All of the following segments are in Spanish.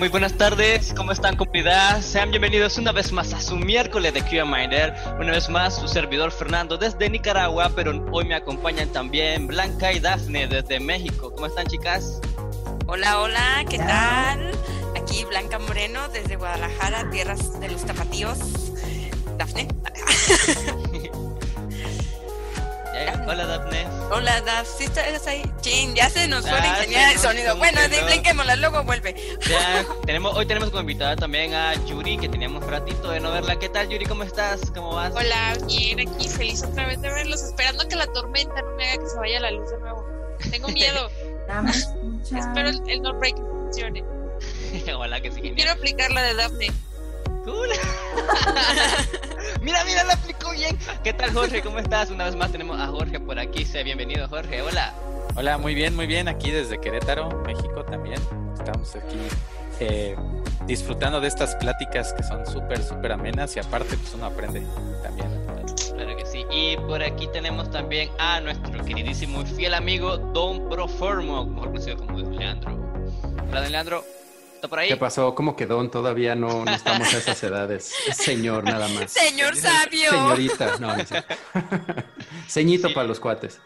muy buenas tardes, ¿cómo están comunidad? Sean bienvenidos una vez más a su miércoles de QA Miner. Una vez más, su servidor Fernando desde Nicaragua, pero hoy me acompañan también Blanca y Dafne desde México. ¿Cómo están, chicas? Hola, hola, ¿qué tal? Aquí Blanca Moreno desde Guadalajara, tierras de los tapatíos. Dafne. Hola, Daf. ¿Sí estás ahí? Chin, ya se nos fue la ah, ingeniera de sonido. Bueno, blinquémosla, luego vuelve. Ya, tenemos, hoy tenemos como invitada también a Yuri, que teníamos un ratito de no verla. ¿Qué tal, Yuri? ¿Cómo estás? ¿Cómo vas? Hola, bien, aquí feliz otra vez de verlos, esperando que la tormenta no me haga que se vaya la luz de nuevo. Tengo miedo. Espero el, el no break funcione. Hola, que sí. Quiero aplicar la de Daphne. Cool. mira, mira, la bien. ¿Qué tal, Jorge? ¿Cómo estás? Una vez más tenemos a Jorge por aquí. Sé bienvenido, Jorge. Hola. Hola, muy bien, muy bien. Aquí desde Querétaro, México también. Estamos aquí eh, disfrutando de estas pláticas que son súper, súper amenas y aparte, pues uno aprende también. Claro que sí. Y por aquí tenemos también a nuestro queridísimo y fiel amigo Don Proformo, mejor conocido como Leandro. Hola, Don Leandro. ¿Qué pasó? ¿Cómo quedó? Todavía no, estamos a esas edades. señor, nada más. Señor sabio. Señorita, no, no Ceñito para los cuates.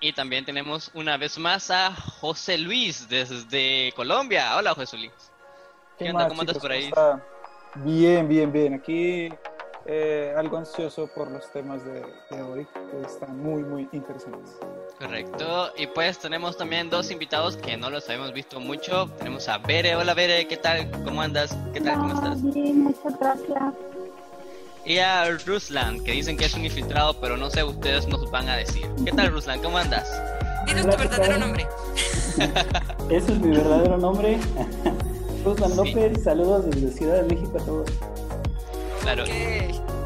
Y también tenemos una vez más a José Luis desde Colombia. Hola, José Luis. ¿Qué, onda? ¿Cómo andas por ahí? Bien, bien, bien. Aquí eh, algo ansioso por los temas de, hoy, que están muy, muy interesantes. Correcto. Y pues tenemos también dos invitados que no los habíamos visto mucho. Tenemos a Bere. Hola, Bere. ¿Qué tal? ¿Cómo andas? ¿Qué tal? ¿Cómo estás? Bien, muchas gracias. Y a Ruslan, que dicen que es un infiltrado, pero no sé, ustedes nos van a decir. ¿Qué tal, Ruslan? ¿Cómo andas? Dinos tu verdadero nombre. Ese es mi verdadero nombre. Ruslan López, saludos desde Ciudad de México a todos. Claro.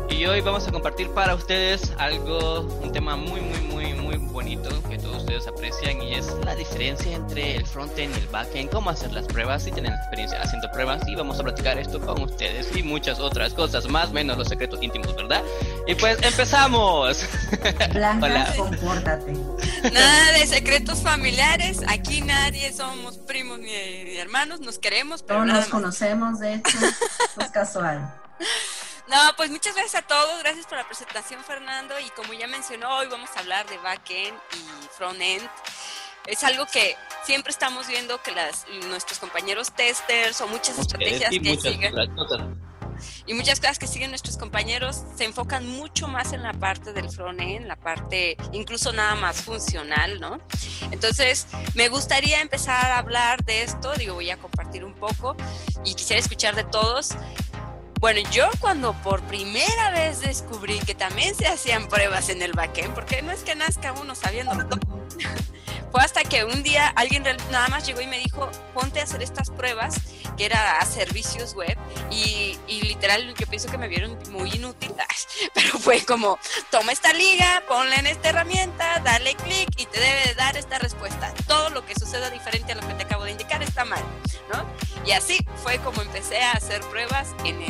Y hoy vamos a compartir para ustedes algo, un tema muy, muy, muy, muy bonito que todos ustedes aprecian y es la diferencia entre el frontend y el backend, cómo hacer las pruebas, si tienen experiencia haciendo pruebas y vamos a platicar esto con ustedes y muchas otras cosas, más menos los secretos íntimos, ¿verdad? Y pues empezamos. Blanca, compórtate. Nada de secretos familiares, aquí nadie somos primos ni hermanos, nos queremos, pero no nos conocemos, de hecho, es casual. No, pues muchas gracias a todos, gracias por la presentación Fernando y como ya mencionó, hoy vamos a hablar de backend y frontend. Es algo que siempre estamos viendo que las, nuestros compañeros testers o muchas estrategias que siguen y muchas cosas que siguen nuestros compañeros se enfocan mucho más en la parte del frontend, la parte incluso nada más funcional, ¿no? Entonces, me gustaría empezar a hablar de esto, digo, voy a compartir un poco y quisiera escuchar de todos bueno, yo cuando por primera vez descubrí que también se hacían pruebas en el backend, porque no es que nazca uno sabiendo todo, fue hasta que un día alguien nada más llegó y me dijo, ponte a hacer estas pruebas, que era a servicios web, y, literal yo pienso que me vieron muy inútil, pero fue como, toma esta liga, ponla en esta herramienta, dale clic y te debe dar esta respuesta. Todo lo que suceda diferente a lo que te acabo de indicar está mal, ¿no? Y así fue como empecé a hacer pruebas en,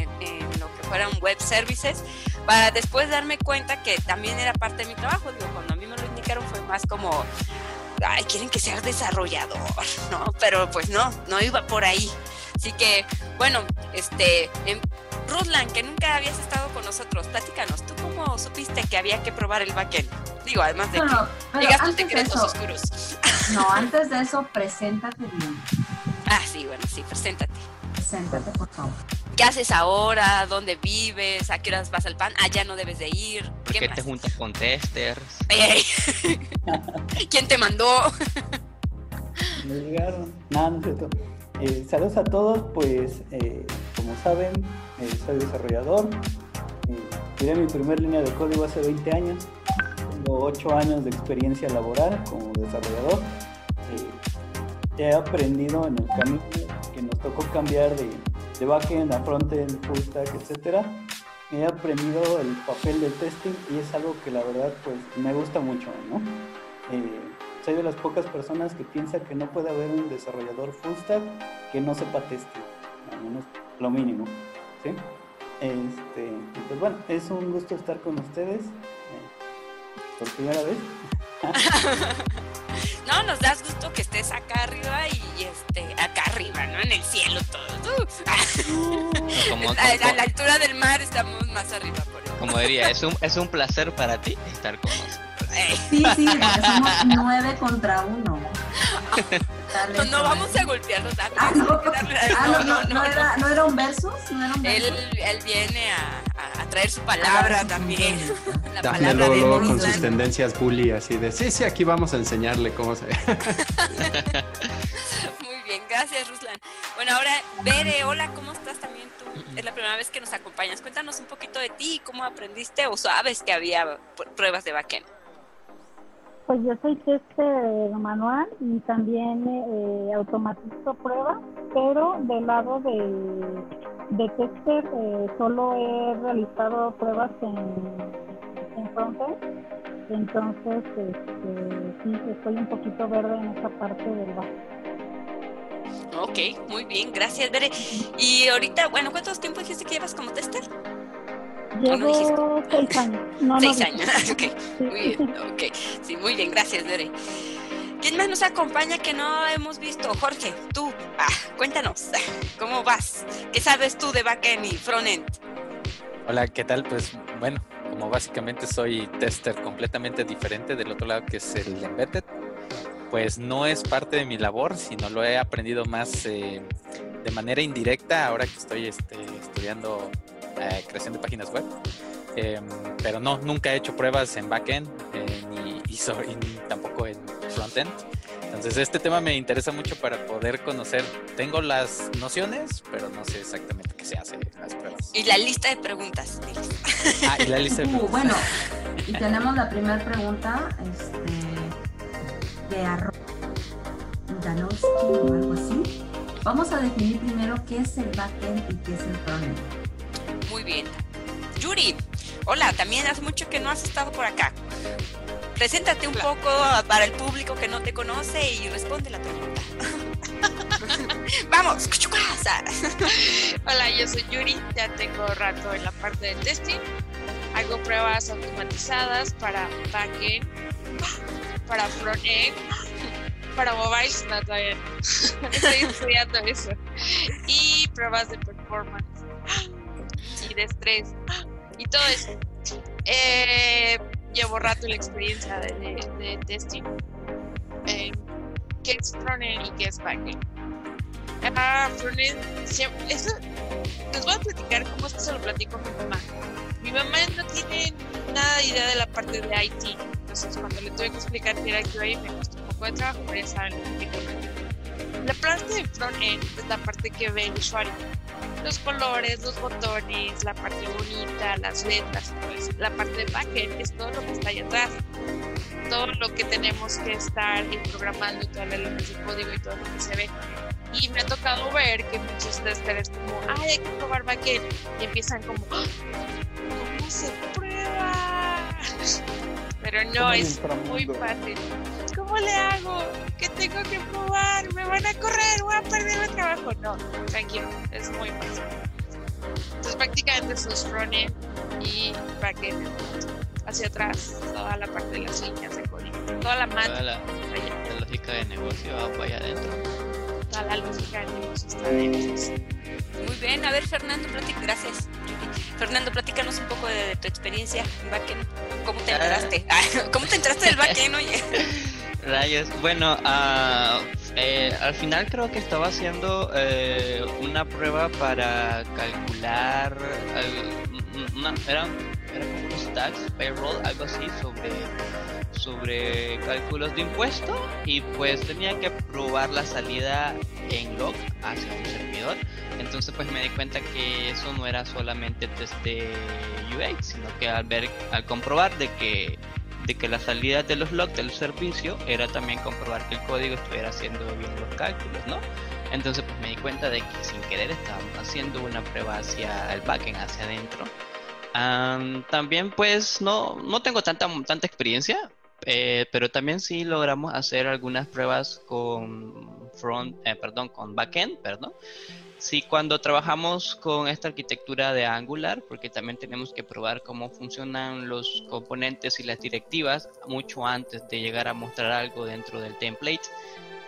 lo que fueran web services para después darme cuenta que también era parte de mi trabajo. Digo, cuando a mí me lo indicaron fue más como, ay, quieren que sea desarrollador, ¿no? Pero pues no, no iba por ahí. Así que, bueno, este, en Ruslan, que nunca habías estado con nosotros, platícanos, ¿tú cómo supiste que había que probar el backend? Digo, además de que digas tus secretos oscuros. No, antes de eso, preséntate bien. Ah, sí, bueno, sí, preséntate. Preséntate, por favor. ¿Qué haces ahora? ¿Dónde vives? ¿A qué horas vas al pan? Allá ah, no debes de ir. ¿Por qué, te juntas con testers? ¿Quién te mandó? Me llegaron. No, no es cierto. Eh, saludos a todos, pues eh, como saben, eh, soy desarrollador. Eh, mi primer línea de código hace 20 años. Tengo 8 años de experiencia laboral como desarrollador he aprendido en el camino que nos tocó cambiar de, de backend a frontend, full stack, etcétera. He aprendido el papel de testing y es algo que la verdad pues me gusta mucho, ¿no? Eh, soy de las pocas personas que piensa que no puede haber un desarrollador full stack que no sepa testing, al menos lo mínimo, ¿sí? Este, pues bueno, es un gusto estar con ustedes eh, por primera vez. No, nos das gusto que estés acá arriba y este, acá arriba, ¿no? En el cielo todo. Como, a, a la altura del mar estamos más arriba. Por eso. como diría, es un, es un placer para ti estar con nosotros. Sí, sí, porque somos nueve contra uno. Dale, no, vamos a golpearnos. Ah, no. Ah, no, no, no era, no era un versus, no era un Él, versus. él viene a, a- traer su palabra Ah, también. La Dafne palabra luego, de luego con sus tendencias bully así de, sí, sí, aquí vamos a enseñarle cómo se... Muy bien, gracias Ruslan. Bueno, ahora, Bere, hola, ¿cómo estás también tú? Es la primera vez que nos acompañas. Cuéntanos un poquito de ti, cómo aprendiste o sabes que había pruebas de backend. Pues yo soy tester manual y también eh, automatizo pruebas, pero del lado de, de tester eh, solo he realizado pruebas en, en frontend. Entonces, este, sí, estoy un poquito verde en esa parte del back. Ok, muy bien, gracias Bere. Y ahorita, bueno, ¿cuántos tiempo dijiste que llevas como tester? No Llevo seis años. No, no Seis dije. años, ok. Sí, Muy bien, ok. Sí, muy bien, gracias, Bere. ¿Quién más nos acompaña que no hemos visto? Jorge, tú, ah, cuéntanos, ¿cómo vas? ¿Qué sabes tú de backend y frontend? Hola, ¿qué tal? Pues bueno, como básicamente soy tester completamente diferente del otro lado que es el embedded, pues no es parte de mi labor, sino lo he aprendido más eh, de manera indirecta ahora que estoy este, estudiando eh, creación de páginas web. Em, pero no, nunca he hecho pruebas en backend eh, ni, y, sobre- y ni tampoco en frontend. Entonces este tema me interesa mucho para poder conocer. Tengo las nociones, pero no sé exactamente qué se hace en las pruebas. Y la lista de preguntas. Ah, y la lista de Uh, preguntas. bueno, y tenemos la primera pregunta este, de arroba Janowski o algo así. Vamos a definir primero qué es el backend y qué es el frontend. Muy bien. Yuri, hola, también hace mucho que no has estado por acá. Preséntate un poco para el público que no te conoce y responde la pregunta. Vamos, cuchucasa. Hola, yo soy Yuri, ya tengo rato en la parte de testing. Hago pruebas automatizadas para backend, para frontend, para mobiles, no todavía no. Estoy estudiando eso. Y pruebas de performance de estrés y todo eso. Eh, llevo rato la experiencia de, de- de testing. Eh, ¿Qué es frontend y qué es backend? Ah, frontend, eso, les voy a platicar cómo es que se lo platico a mi mamá. Mi mamá no tiene nada de idea de la parte de IT. Entonces, cuando le tuve que explicar que era QA, me costó un poco de trabajo, pero ya saben que. La parte de front-end es la parte que ve el usuario. Los colores, los botones, la parte bonita, las letras, todo eso. La parte de backend es todo lo que está ahí atrás. Todo lo que tenemos que estar programando, todas las líneas de código y todo lo que se ve. Y me ha tocado ver que muchos testers como, ay, hay que probar backend. Y empiezan como, "Ah, ¿cómo se prueba? Pero no, es muy fácil. ¿Cómo le hago? ¿Qué tengo que probar? ¿Me van a correr? ¿Voy a perder el trabajo? No, tranquilo, es muy fácil. Entonces prácticamente eso es frontend y backend. Hacia atrás, toda la parte de las líneas de código. Toda la Toda máquina, la, la lógica de negocio va para allá adentro. toda la lógica de negocio está dentro. Muy bien, a ver, Fernando, platica. Gracias. Fernando, platícanos un poco de, de tu experiencia en backend. ¿Cómo te Ah. enteraste? Ah, ¿Cómo te enteraste del backend, oye? Rayos, bueno, ah, eh, al final creo que estaba haciendo eh, una prueba para calcular, al- una, eran, eran como unos tax, payroll, algo así sobre, sobre cálculos de impuesto y pues tenía que probar la salida en log hacia un servidor. Entonces pues me di cuenta que eso no era solamente test de UX, sino que al ver, al comprobar de que de que la salida de los logs del servicio era también comprobar que el código estuviera haciendo bien los cálculos, ¿no? Entonces pues me di cuenta de que sin querer estábamos haciendo una prueba hacia el backend, hacia adentro. Am, también pues no, no tengo tanta, tanta experiencia, eh, pero también sí logramos hacer algunas pruebas con front, eh, perdón, con backend, perdón. Sí, cuando trabajamos con esta arquitectura de Angular, porque también tenemos que probar cómo funcionan los componentes y las directivas mucho antes de llegar a mostrar algo dentro del template.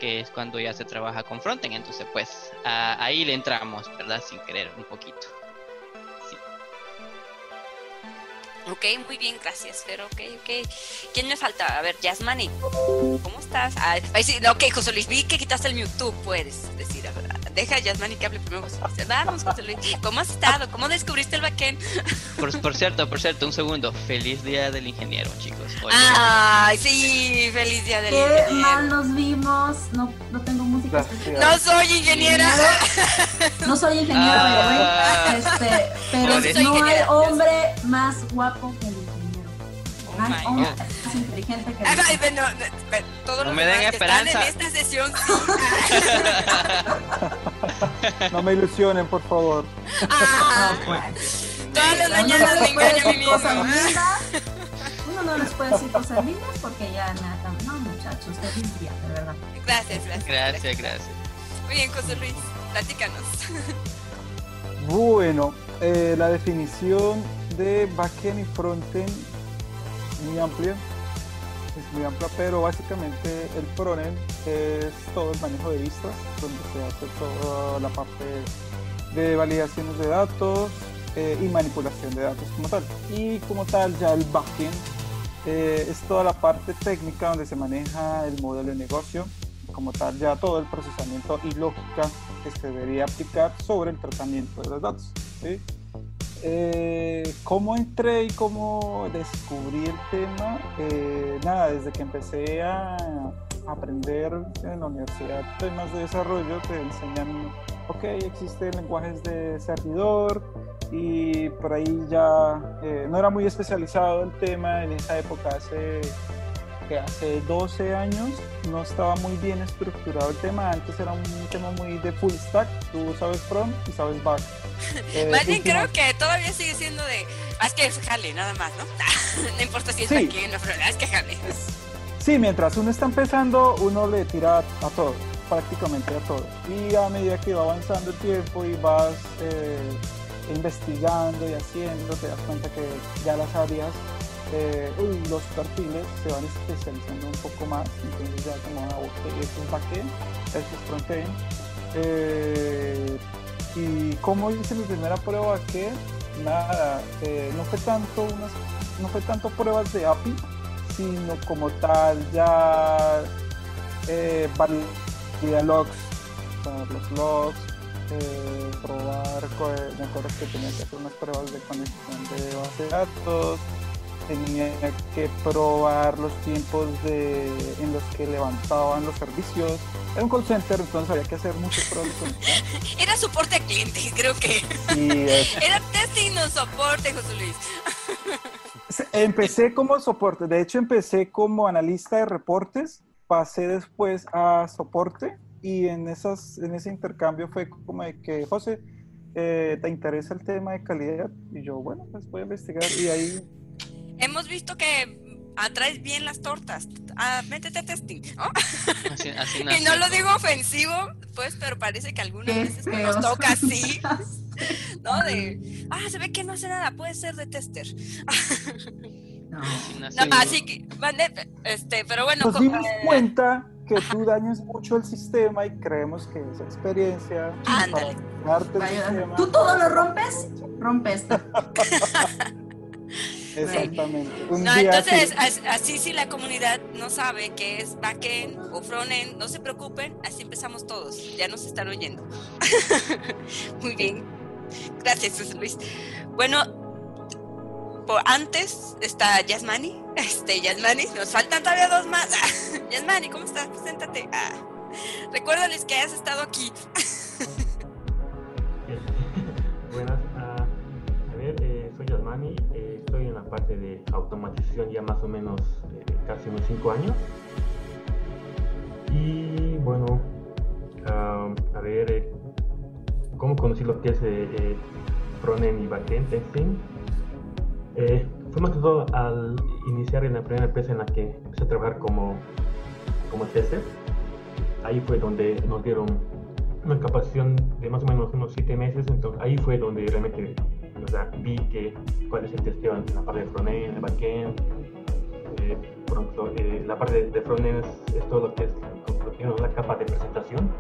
que es cuando ya se trabaja con frontend. Entonces, pues ahí le entramos, ¿verdad? Sin querer un poquito. Sí. Ok, muy bien, gracias, pero ok, ok. ¿Quién me falta? A ver, Yasmani, ¿cómo estás? Ah, sí, ok, José Luis, vi que quitaste el YouTube, puedes decir, a ver, deja a Yasmani que hable primero, José Luis. Vamos, José Luis, ¿cómo has estado? ¿Cómo descubriste el backend? Por, por cierto, por cierto, un segundo. Feliz día del ingeniero, chicos. Hoy- Ay, sí, feliz día del Qué ingeniero. mal nos vimos. No, no tengo música. Gracias. No soy ingeniera. No soy ingeniero, Ah. güey. Este, pero No, no hay hombre más guapo que. Oh más inteligente que Ay, ay, no, no, no, todos No los me den que están esperanza. en esta sesión, sí. No me ilusionen, por favor. Ah, todas las mañanas no me engaño a mí lindas. Uno no les puede decir cosas lindas porque ya nada. No, muchachos, feliz día, de verdad. Gracias, gracias. Gracias, gracias. Muy bien, José Luis, platícanos. Bueno, eh, la definición de backend y frontend muy amplia. Es muy amplia, pero básicamente el frontend es todo el manejo de vistas, donde se hace toda la parte de validaciones de datos eh, y manipulación de datos como tal. Y como tal, ya el backend eh, es toda la parte técnica donde se maneja el modelo de negocio, como tal, ya todo el procesamiento y lógica que se debería aplicar sobre el tratamiento de los datos. ¿sí? Eh, ¿Cómo entré y cómo descubrí el tema? Eh, nada, desde que empecé a aprender en la universidad temas de desarrollo, te enseñan, ok, existen lenguajes de servidor y por ahí ya eh, no era muy especializado el tema en esa época, hace que hace 12 años no estaba muy bien estructurado el tema. Antes era un tema muy de full stack. Tú sabes front y sabes back. Eh, Más bien creo que todavía sigue siendo de. ah, Es que jale, nada más, ¿no? no importa si es Sí. backend o front, es que jale. Sí, mientras uno está empezando, uno le tira a todo, prácticamente a todo. Y a medida que va avanzando el tiempo y vas eh, investigando y haciendo, te das cuenta que ya las áreas, eh, los perfiles se van especializando un poco más. Entonces ya como, ah, ok, esto es backend, esto es frontend. Eh, y como hice mi primera prueba que nada, eh, no fue tanto unas, no fue tanto pruebas de API, sino como tal ya eh, validar logs, sea, los logs, eh, probar, me acuerdo que tenía que hacer unas pruebas de conexión de base de datos, tenía que probar los tiempos de, en los que levantaban los servicios. Era un call center, entonces había que hacer de conexión. Era soporte a cliente, creo que. Y eh, Era testing, no soporte, José Luis. Empecé como soporte, de hecho empecé como analista de reportes, pasé después a soporte y en, esas, en ese intercambio fue como de que, José, eh, ¿te interesa el tema de calidad? Y yo, bueno, pues voy a investigar y ahí, Hemos visto que atraes bien las tortas. Ah, métete a testing. ¿no? Así, así Y no lo digo ofensivo, pues, pero parece que algunas Qué veces nos feos. toca así, ¿no? De, ah, se ve que no hace nada, puede ser de tester. No. Así No, así que, este, pero bueno, nos dimos eh, cuenta que tú dañas mucho el sistema y creemos que esa experiencia Ándale. para darte el Vaya, sistema. ¿Tú todo lo rompes? Rompe este. Exactamente. Un No, día entonces, sí. as- así si la comunidad no sabe qué es backend o frontend, no se preocupen, así empezamos todos. Ya nos están oyendo. Muy bien. Gracias, Luis. Bueno, por antes está Yasmani. Este, Yasmani, nos faltan todavía dos más. Yasmani, ¿cómo estás? Preséntate. Ah, recuérdales que has estado aquí. Buenas, ah, a ver, eh, soy Yasmani, parte de automatización ya más o menos eh, casi unos 5 años. Y bueno, a ver, eh, ¿cómo conocí lo que es eh, eh, frontend y backend testing? Eh, fue más que todo al iniciar en la primera empresa en la que empecé a trabajar como, como tester. Ahí fue donde nos dieron una capacitación de más o menos unos siete meses, entonces ahí fue donde realmente o sea, vi que cuál es el testeo en la parte de frontend, en el backend, eh, por ejemplo, eh, la parte de, de frontend es, es todo lo que es es la capa de presentación,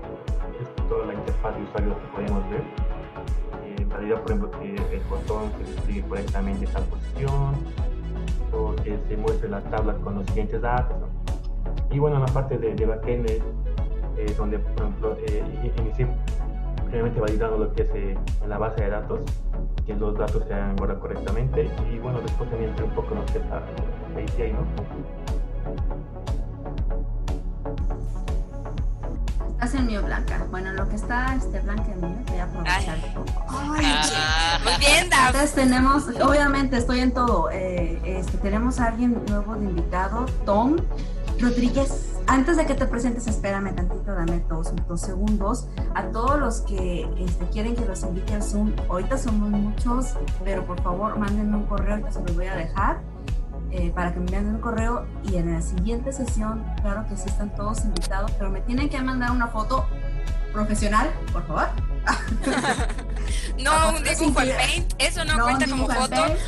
es toda la interfaz de usuario que podemos ver. Eh, valida, por ejemplo, que el botón se despliegue correctamente en tal posición, o que se muestre la tabla con los siguientes datos. ¿no? Y bueno, la parte de, de backend es eh, donde, por ejemplo, eh, inicié primeramente validando lo que es eh, en la base de datos, que los datos se hayan guardado correctamente, y bueno, después también entré un poco en lo que es la, la API, ¿no? Estás en mío, Blanca. Bueno, lo que está este, Blanca en mío, voy a aprovechar. Ay, Ah, muy bien. Entonces tenemos, obviamente estoy en todo. eh, este, tenemos a alguien nuevo de invitado, Tom Rodríguez. Antes de que te presentes, espérame tantito, dame dos, dos segundos. A todos los que este, quieren que los invite al Zoom, ahorita somos muchos, pero por favor mándenme un correo, ahorita se los voy a dejar. eh, para que me manden un correo y en la siguiente sesión, claro que sí están todos invitados, pero me tienen que mandar una foto profesional, por favor. No, un dibujo en Paint, eso no, No, cuenta como foto. Paint,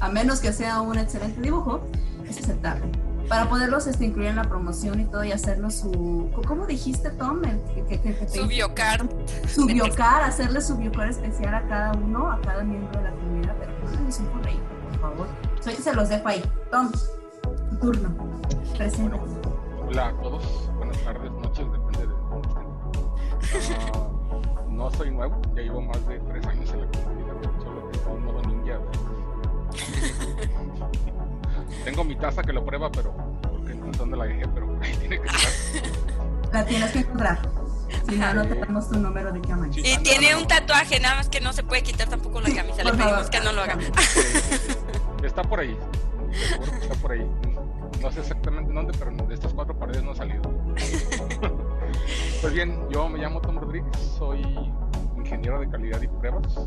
a menos que sea un excelente dibujo, es aceptable. Para poderlos este, incluir en la promoción y todo y hacerlo su... ¿Cómo dijiste, Tom? El que- que- que- que te- Su biocard. su biocar, hacerle su biocar especial a cada uno, a cada miembro de la comunidad, pero mándenles un correo, por favor. Soy que se los dejo ahí. Tom, tu turno. Presenta. Hola a todos, buenas tardes, noches, depende de dónde estén. Ah, no soy nuevo, ya llevo más de tres años en la Tengo mi taza que lo prueba, pero porque no sé dónde la dejé, pero ahí tiene que estar. La tienes que encontrar. Si no, no te damos tu número de cámara. Y tiene un tatuaje, nada más que no se puede quitar tampoco la camisa. Le pedimos que no lo haga. Está por ahí, seguro que está por ahí. No sé exactamente dónde, pero de estas cuatro paredes no ha salido. Pues bien, yo me llamo Tom Rodríguez, soy ingeniero de calidad y pruebas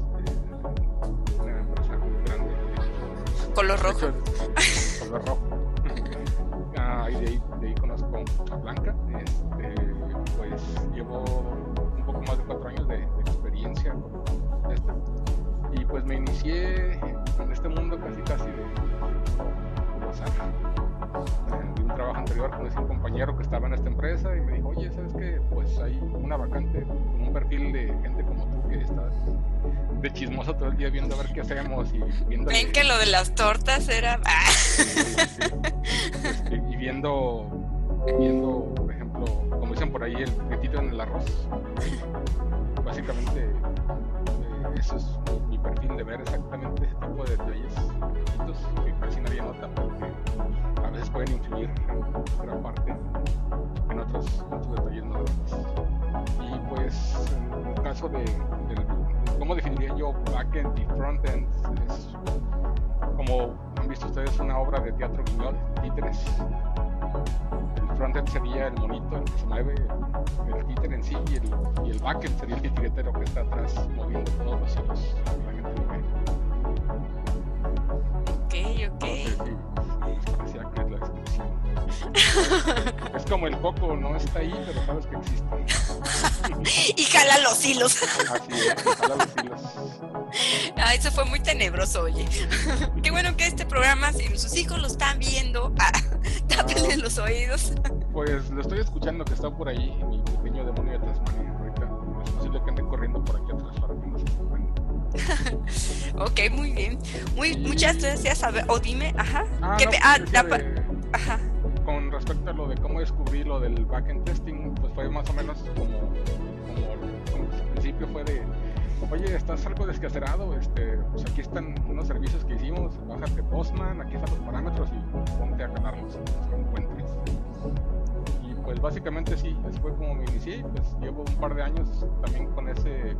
Color rojo. Hecho, color rojo. Ah, y de ahí, de ahí conozco a Blanca. Este, pues llevo un poco más de cuatro años de, de experiencia con esto. Y pues me inicié en este mundo casi casi de de un trabajo anterior conocí a un compañero que estaba en esta empresa y me dijo, oye, ¿sabes qué? Pues hay una vacante con un perfil de gente como tú que está de chismoso todo el día viendo a ver qué hacemos y viendo Ven que lo de las tortas era. Ah. y, viendo viendo por ejemplo como dicen por ahí el petito en el arroz básicamente eh, eso es mi, perfil de ver exactamente ese tipo de detalles que casi nadie nota porque a veces pueden influir en gran parte en otros, otros detalles no y pues en el caso de, del cómo definiría yo backend y frontend es como han visto ustedes una obra de teatro guiñol, títeres. El frontend sería el monito, el que se mueve, el títer en sí, y el, y el backend sería el titiretero que está atrás moviendo todos los hilos. Ok, ok. Es como el coco, no está ahí, pero sabes que existe. Y jala los hilos. Así es, jala los hilos. Ay, eso fue muy tenebroso, oye. Qué bueno que este programa, si sus hijos lo están viendo, ah, tápenle los oídos. Pues lo estoy escuchando que está por ahí, mi pequeño demonio de Tasmania. Ahorita es posible que ande corriendo por aquí atrás para que no se. Ok, muy bien. Muy, muchas gracias. A ver, o dime, ajá. Ah, ¿Qué no, pe- pues, ah, la de- ajá. Con respecto a lo de cómo descubrí lo del backend testing, pues fue más o menos como, como, al principio fue de, oye, estás algo descacerado, este, pues aquí están unos servicios que hicimos, bájate Postman, aquí están los parámetros y ponte a calarlos, los que encuentres. Y pues básicamente sí, así fue como me inicié, pues llevo un par de años también con ese,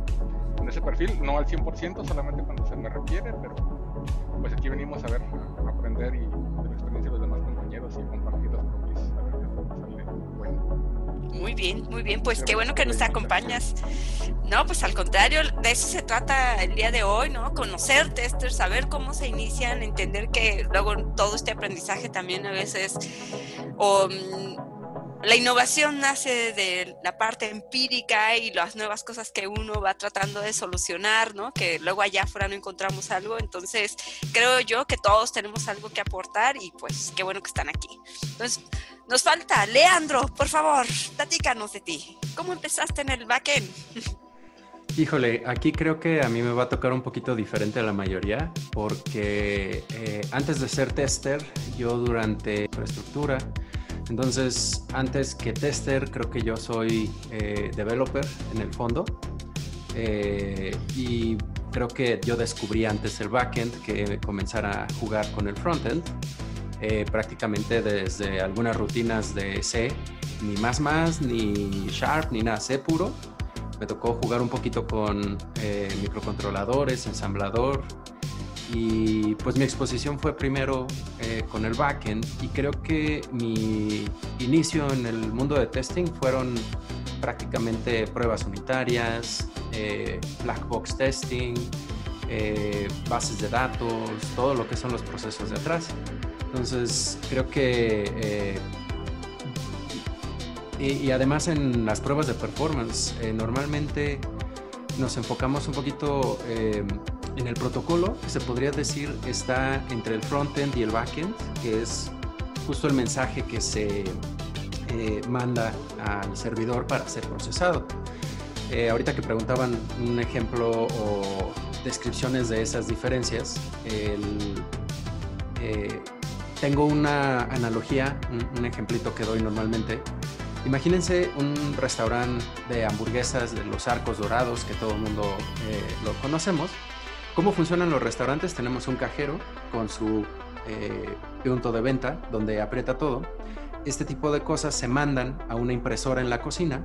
con ese perfil, no al 100%, solamente cuando se me requiere, pero pues aquí venimos a ver, a aprender y de la experiencia de los demás compañeros y compartir Muy bien, muy bien. Pues qué bueno que nos acompañas. No, pues al contrario, de eso se trata el día de hoy, ¿no? Conocer testers, saber cómo se inician, entender que luego todo este aprendizaje también a veces, o mm, la innovación nace de la parte empírica y las nuevas cosas que uno va tratando de solucionar, ¿no? Que luego allá afuera no encontramos algo. Entonces, creo yo que todos tenemos algo que aportar y pues qué bueno que están aquí. Entonces, nos falta, Leandro, por favor, platícanos de ti. ¿Cómo empezaste en el backend? Híjole, aquí creo que a mí me va a tocar un poquito diferente a la mayoría, porque eh, antes de ser tester, yo durante infraestructura, entonces antes que tester, creo que yo soy eh, developer en el fondo, eh, y creo que yo descubrí antes el backend que comenzar a jugar con el frontend, prácticamente desde algunas rutinas de C, ni más más, ni Sharp, ni nada, C puro. Me tocó jugar un poquito con eh, microcontroladores, ensamblador y pues mi exposición fue primero eh, con el backend y creo que mi inicio en el mundo de testing fueron prácticamente pruebas unitarias, eh, black box testing, bases de datos, todo lo que son los procesos de atrás. Entonces creo que y, además en las pruebas de performance, eh, normalmente nos enfocamos un poquito eh, en el protocolo, se podría decir está entre el frontend y el backend, que es justo el mensaje que se eh, manda al servidor para ser procesado. ahorita que preguntaban un ejemplo o descripciones de esas diferencias, tengo una analogía, un, ejemplito que doy normalmente, Imagínense un restaurante de hamburguesas de los arcos dorados que todo el mundo eh, lo conocemos. ¿Cómo funcionan los restaurantes? Tenemos un cajero con su eh, punto de venta donde aprieta todo. Este tipo de cosas se mandan a una impresora en la cocina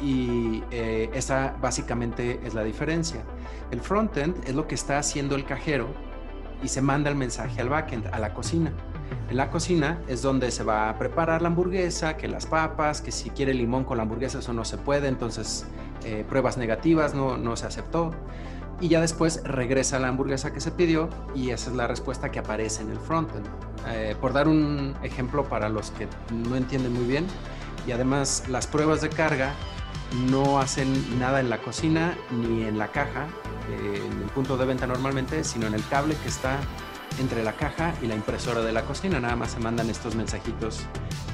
y eh, esa básicamente es la diferencia. El frontend es lo que está haciendo el cajero y se manda el mensaje al backend, a la cocina. En la cocina es donde se va a preparar la hamburguesa, que las papas, que si quiere limón con la hamburguesa eso no se puede, entonces eh, pruebas negativas, no, no se aceptó. Y ya después regresa la hamburguesa que se pidió y esa es la respuesta que aparece en el frontend. Eh, por dar un ejemplo para los que no entienden muy bien, y además las pruebas de carga no hacen nada en la cocina ni en la caja, eh, en el punto de venta normalmente, sino en el cable que está entre la caja y la impresora de la cocina. Nada más se mandan estos mensajitos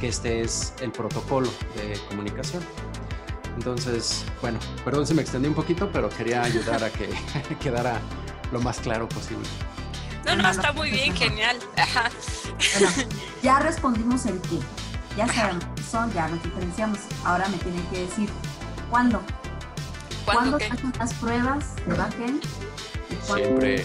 que este es el protocolo de comunicación. Entonces, bueno, perdón si me extendí un poquito, pero quería ayudar a que quedara lo más claro posible. No, no, está muy bien, genial. Bueno, ya respondimos el qué. Ya sabemos son, ya nos diferenciamos. Ahora me tienen que decir cuándo. ¿Cuándo, ¿Cuándo hacen las pruebas de backend Siempre.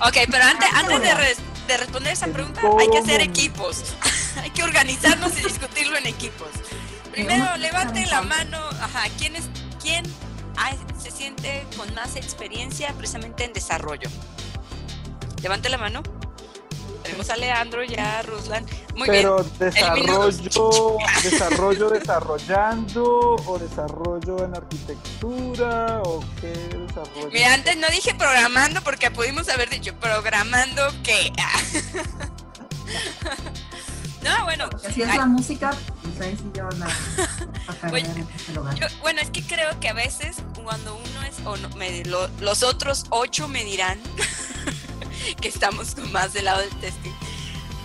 ok, pero antes, antes de, responder esa pregunta, hay que hacer equipos. hay que organizarnos y discutirlo en equipos. Primero, levante la mano. Ajá, ¿quién, es, quién se siente con más experiencia precisamente en desarrollo? Levante la mano. Tenemos a Leandro ya, Ruslan. Muy Pero desarrollo, desarrollo desarrollando o desarrollo en arquitectura o qué desarrollo. Mira, antes no dije programando porque pudimos haber dicho programando qué. no, bueno. Si es la música, pues yo la, bueno, es que creo que a veces cuando uno es, o no, me, los otros ocho me dirán que estamos más del lado del testing,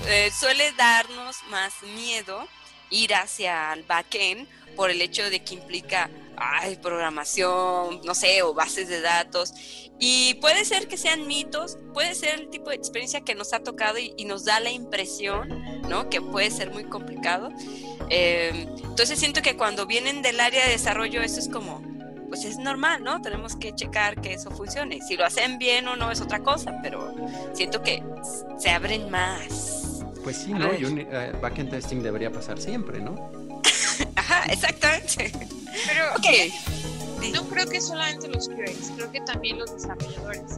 eh, suele darnos más miedo ir hacia el backend por el hecho de que implica ay, programación, no sé, o bases de datos. Y puede ser que sean mitos, puede ser el tipo de experiencia que nos ha tocado y, nos da la impresión, ¿no? Que puede ser muy complicado. Eh, entonces siento que cuando vienen del área de desarrollo, eso es como, pues es normal, ¿no? Tenemos que checar que eso funcione. Si lo hacen bien o no es otra cosa, pero siento que se abren más. Pues sí, ¿no? Y un eh, backend testing debería pasar siempre, ¿no? Ajá, exactamente. Pero, ok. No creo que solamente los QAs, creo que también los desarrolladores.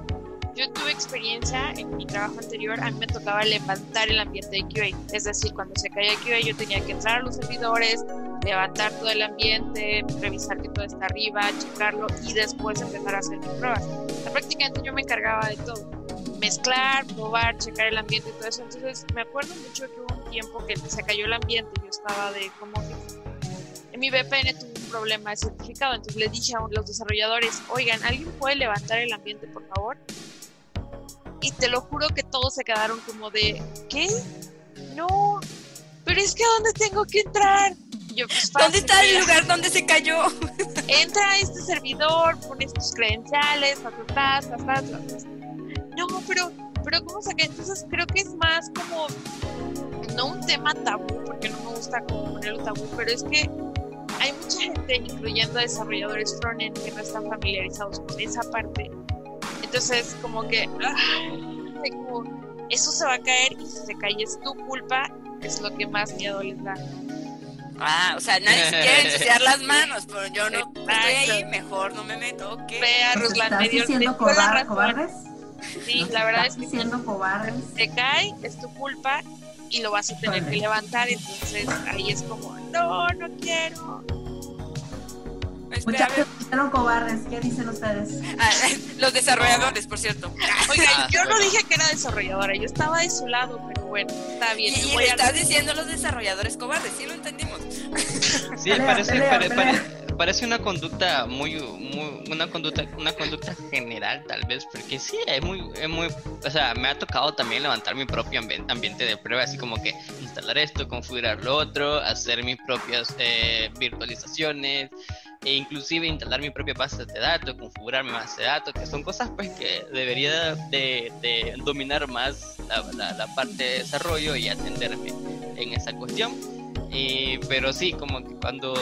Yo tuve experiencia en mi trabajo anterior, a mí me tocaba levantar el ambiente de QA, es decir, cuando se caía QA yo tenía que entrar a los servidores, levantar todo el ambiente, revisar que todo está arriba, checarlo y después empezar a hacer mis pruebas. prácticamente yo me encargaba de todo, mezclar, probar, checar el ambiente y todo eso. Entonces me acuerdo mucho que hubo un tiempo que se cayó el ambiente, yo estaba de como en mi VPN tuvo un problema de certificado, entonces le dije a los desarrolladores, oigan, ¿alguien puede levantar el ambiente, por favor? Y te lo juro que todos se quedaron como de, ¿qué? No, pero es que ¿a dónde tengo que entrar? Yo, pues, ¿Dónde está el lugar donde se cayó? Entra a este servidor, pones tus credenciales, tas, tas, tas, No, pero, pero ¿cómo saqué? Entonces creo que es más como, no un tema tabú, porque no me gusta como ponerlo tabú, pero es que hay mucha gente, incluyendo desarrolladores frontend, que no están familiarizados con esa parte. Entonces, como que, como, eso se va a caer y si se cae es tu culpa, es lo que más miedo les da. Ah, o sea, nadie se quiere ensuciar las manos, pero yo no estoy ahí, mejor no me meto, ok. Ve a Ruslan, ¿Estás diciendo cobardes? Sí, la verdad es que diciendo cobardes. te cae, es tu culpa y lo vas a tener que levantar, entonces ahí es como, no, no quiero. Muchachos, dijeron cobardes, ¿qué dicen ustedes? Ah, los desarrolladores, por cierto. Oiga, yo no dije que era desarrolladora, yo estaba de su lado, pero bueno, está bien. Y, y le estás diciendo los desarrolladores cobardes, sí lo entendimos. Sí, parece, parece una conducta muy, muy, una conducta, una conducta general tal vez, porque sí, es muy, es muy, o sea, me ha tocado también levantar mi propio ambiente de prueba, así como que instalar esto, configurar lo otro, hacer mis propias eh, virtualizaciones, e inclusive instalar mi propia base de datos, configurar mi base de datos, que son cosas pues que debería de, dominar más la, parte de desarrollo y atenderme en esa cuestión. pero sí, como que cuando,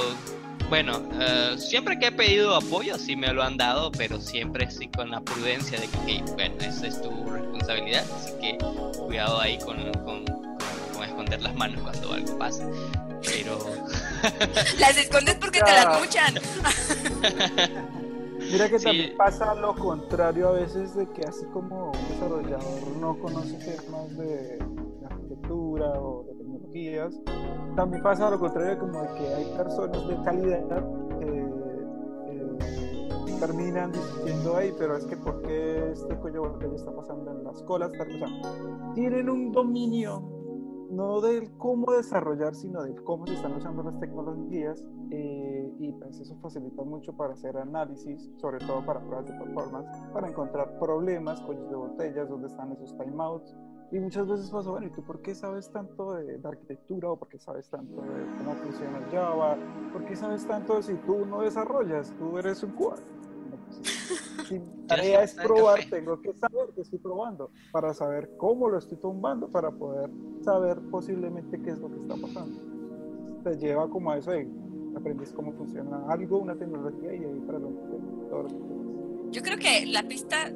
bueno, eh, siempre que he pedido apoyo sí me lo han dado, pero siempre sí con la prudencia de que, bueno, esa es tu responsabilidad, así que cuidado ahí con, con, con esconder las manos cuando algo pasa pero... las escondes porque te las muchan. Mira que también pasa lo contrario a veces de que así como un desarrollador no conoce temas de, arquitectura o de tecnologías, también pasa lo contrario como de que hay personas de calidad que eh, terminan diciendo, hey, pero es que ¿por qué este cuello que está pasando en las colas? O sea, tienen un dominio no del cómo desarrollar, sino del cómo se están usando las tecnologías eh, y pues eso facilita mucho para hacer análisis, sobre todo para pruebas de performance, para encontrar problemas, cuellos de botellas, dónde están esos timeouts. Y muchas veces pasa, bueno, ¿y tú por qué sabes tanto de, arquitectura o por qué sabes tanto de cómo funciona Java? ¿Por qué sabes tanto de si tú no desarrollas? Tú eres un QA. Si mi tarea es probar, tengo que saber que estoy probando para saber cómo lo estoy tumbando, para poder saber posiblemente qué es lo que está pasando. Te lleva como a eso de aprendes cómo funciona algo, una tecnología y ahí para lo yo creo que la pista,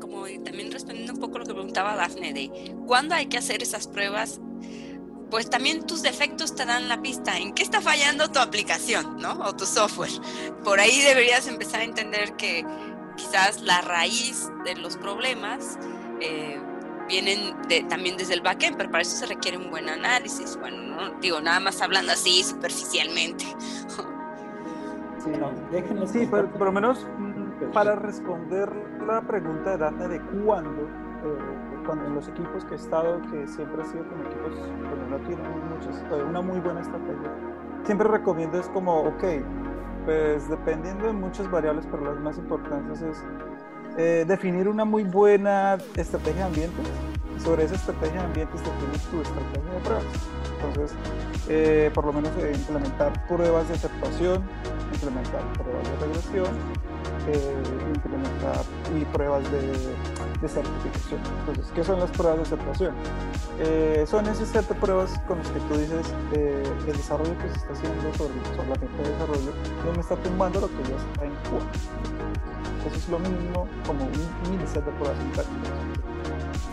como también respondiendo un poco lo que preguntaba Dafne, de cuándo hay que hacer esas pruebas, pues también tus defectos te dan la pista en qué está fallando tu aplicación, ¿no? O tu software. Por ahí deberías empezar a entender que quizás la raíz de los problemas eh, vienen también desde el backend, pero para eso se requiere un buen análisis. Bueno, no digo nada más hablando así superficialmente. Sí, no, sí pero por lo menos para responder la pregunta de Dafne de cuándo, eh, cuando en los equipos que he estado, que siempre ha sido con equipos que no tienen muchas, una muy buena estrategia, siempre recomiendo es como, ok, pues dependiendo de muchas variables, pero las más importantes es eh, definir una muy buena estrategia de ambiente. Sobre esa estrategia de ambientes definir tu estrategia de pruebas. Entonces, eh, por lo menos eh, implementar pruebas de aceptación, implementar pruebas de regresión, implementar y pruebas de, certificación. Entonces, ¿qué son las pruebas de aceptación? son esas set de pruebas con las que tú dices el desarrollo que se está haciendo sobre, la gente de desarrollo no me está tumbando lo que ya está en Cuba. Eso es lo mismo como un mini set de pruebas internas.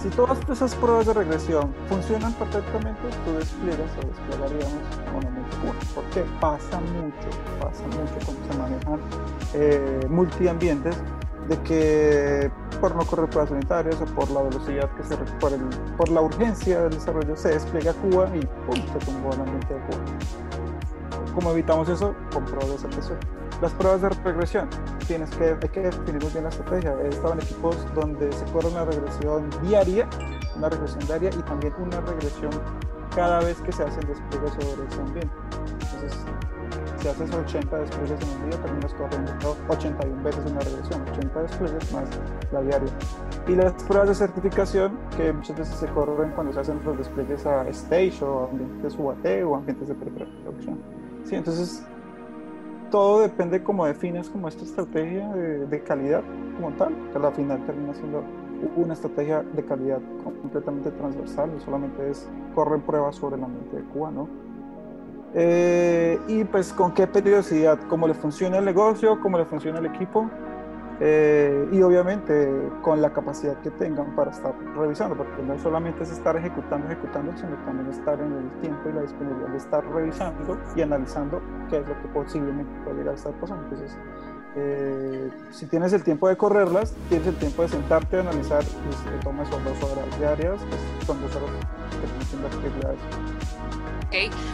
Si todas esas pruebas de regresión funcionan perfectamente, tú despliegas o desplegaríamos una Porque pasa mucho, pasa mucho cuando se manejan eh, multiambientes de que por no correr pruebas sanitarias o por la velocidad que se por, el, por la urgencia del desarrollo se despliega Cuba y ¡pum! se tumbó el ambiente de Cuba. ¿Cómo evitamos eso? Con pruebas de aceptación. Las pruebas de regresión, tienes que, hay que definir muy bien la estrategia. He estado en equipos donde se corre una regresión diaria, una regresión diaria y también una regresión cada vez que se hacen despliegues sobre ambiente. Entonces, si haces 80 despliegues en un día, terminas corriendo 81 veces una regresión, 80 despliegues más la diaria. Y las pruebas de certificación, que muchas veces se corren cuando se hacen los despliegues a stage o ambientes UAT o ambientes de preproducción. Sí, entonces todo depende cómo defines como esta estrategia de, de calidad como tal, que al final termina siendo una estrategia de calidad completamente transversal, no solamente es correr pruebas sobre el ambiente de Cuba, ¿no? Eh, y pues con qué periodicidad, cómo le funciona el negocio, cómo le funciona el equipo eh, y obviamente con la capacidad que tengan para estar revisando, porque no solamente es estar ejecutando, ejecutando, sino también estar en el tiempo y la disponibilidad de estar revisando y analizando qué es lo que posiblemente puede llegar a estar pasando. Entonces, eh, si tienes el tiempo de correrlas, tienes el tiempo de sentarte a analizar, pues, te tomas son dos horas diarias, pues, son dos horas que tienes que invertirle a eso. Ok,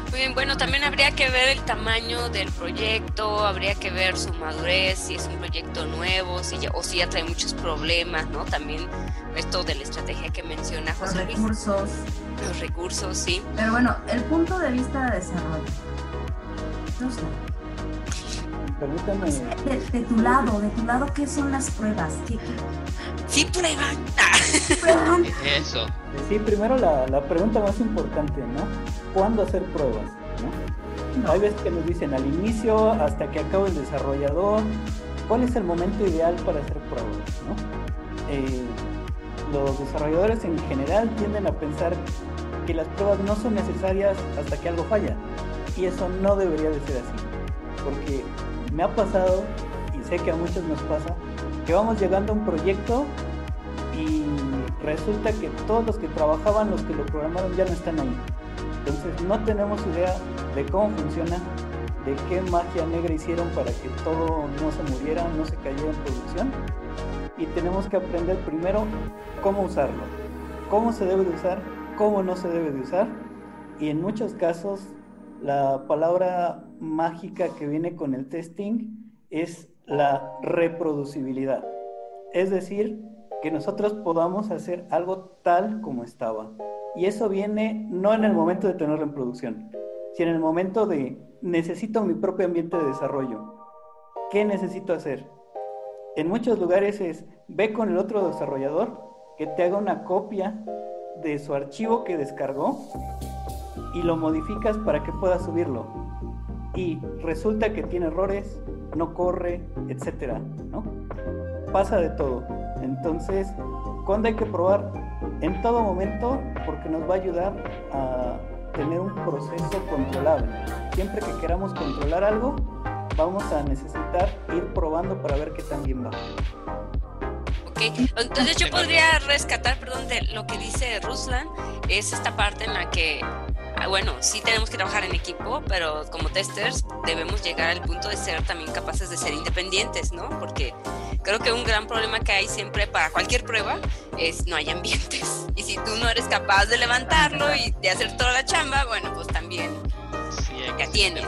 muy bien, bueno, también habría que ver el tamaño del proyecto, habría que ver su madurez, si es un proyecto nuevo, si ya, o si ya trae muchos problemas, ¿no? También esto de la estrategia que menciona Los José Luis. recursos. Los recursos, sí. Pero bueno, el punto de vista de desarrollo. No sé, Permítame, De, de tu lado, de tu lado, ¿qué son las pruebas? ¿Qué, Sí, prueban. qué prueban? Eso. sí, primero la, la pregunta más importante, ¿no? ¿Cuándo hacer pruebas? ¿no? Hay veces que nos dicen al inicio, hasta que acabe el desarrollador, ¿cuál es el momento ideal para hacer pruebas? ¿no? Eh, los desarrolladores en general tienden a pensar que las pruebas no son necesarias hasta que algo falla. Y eso no debería de ser así. Porque me ha pasado, y sé que a muchos nos pasa, que vamos llegando a un proyecto y resulta que todos los que trabajaban, los que lo programaron, ya no están ahí. Entonces no tenemos idea de cómo funciona, de qué magia negra hicieron para que todo no se muriera, no se cayera en producción. Y tenemos que aprender primero cómo usarlo, cómo se debe de usar, cómo no se debe de usar. Y en muchos casos la palabra mágica que viene con el testing es la reproducibilidad. Es decir, que nosotros podamos hacer algo tal como estaba. Y eso viene no en el momento de tenerlo en producción, sino en el momento de necesito mi propio ambiente de desarrollo. ¿Qué necesito hacer? En muchos lugares es ve con el otro desarrollador que te haga una copia de su archivo que descargó y lo modificas para que pueda subirlo. Y resulta que tiene errores, no corre, etcétera, ¿no? Pasa de todo. Entonces, ¿cuándo hay que probar? En todo momento, porque nos va a ayudar a tener un proceso controlable. Siempre que queramos controlar algo, vamos a necesitar ir probando para ver qué tan bien va. Ok, entonces yo podría rescatar, perdón, de lo que dice Ruslan, es esta parte en la que, bueno, sí tenemos que trabajar en equipo, pero como testers debemos llegar al punto de ser también capaces de ser independientes, ¿no? Porque creo que un gran problema que hay siempre para cualquier prueba es no hay ambientes. Y si tú no eres capaz de levantarlo y de hacer toda la chamba, bueno, pues también Sí, hay que Ya tienes.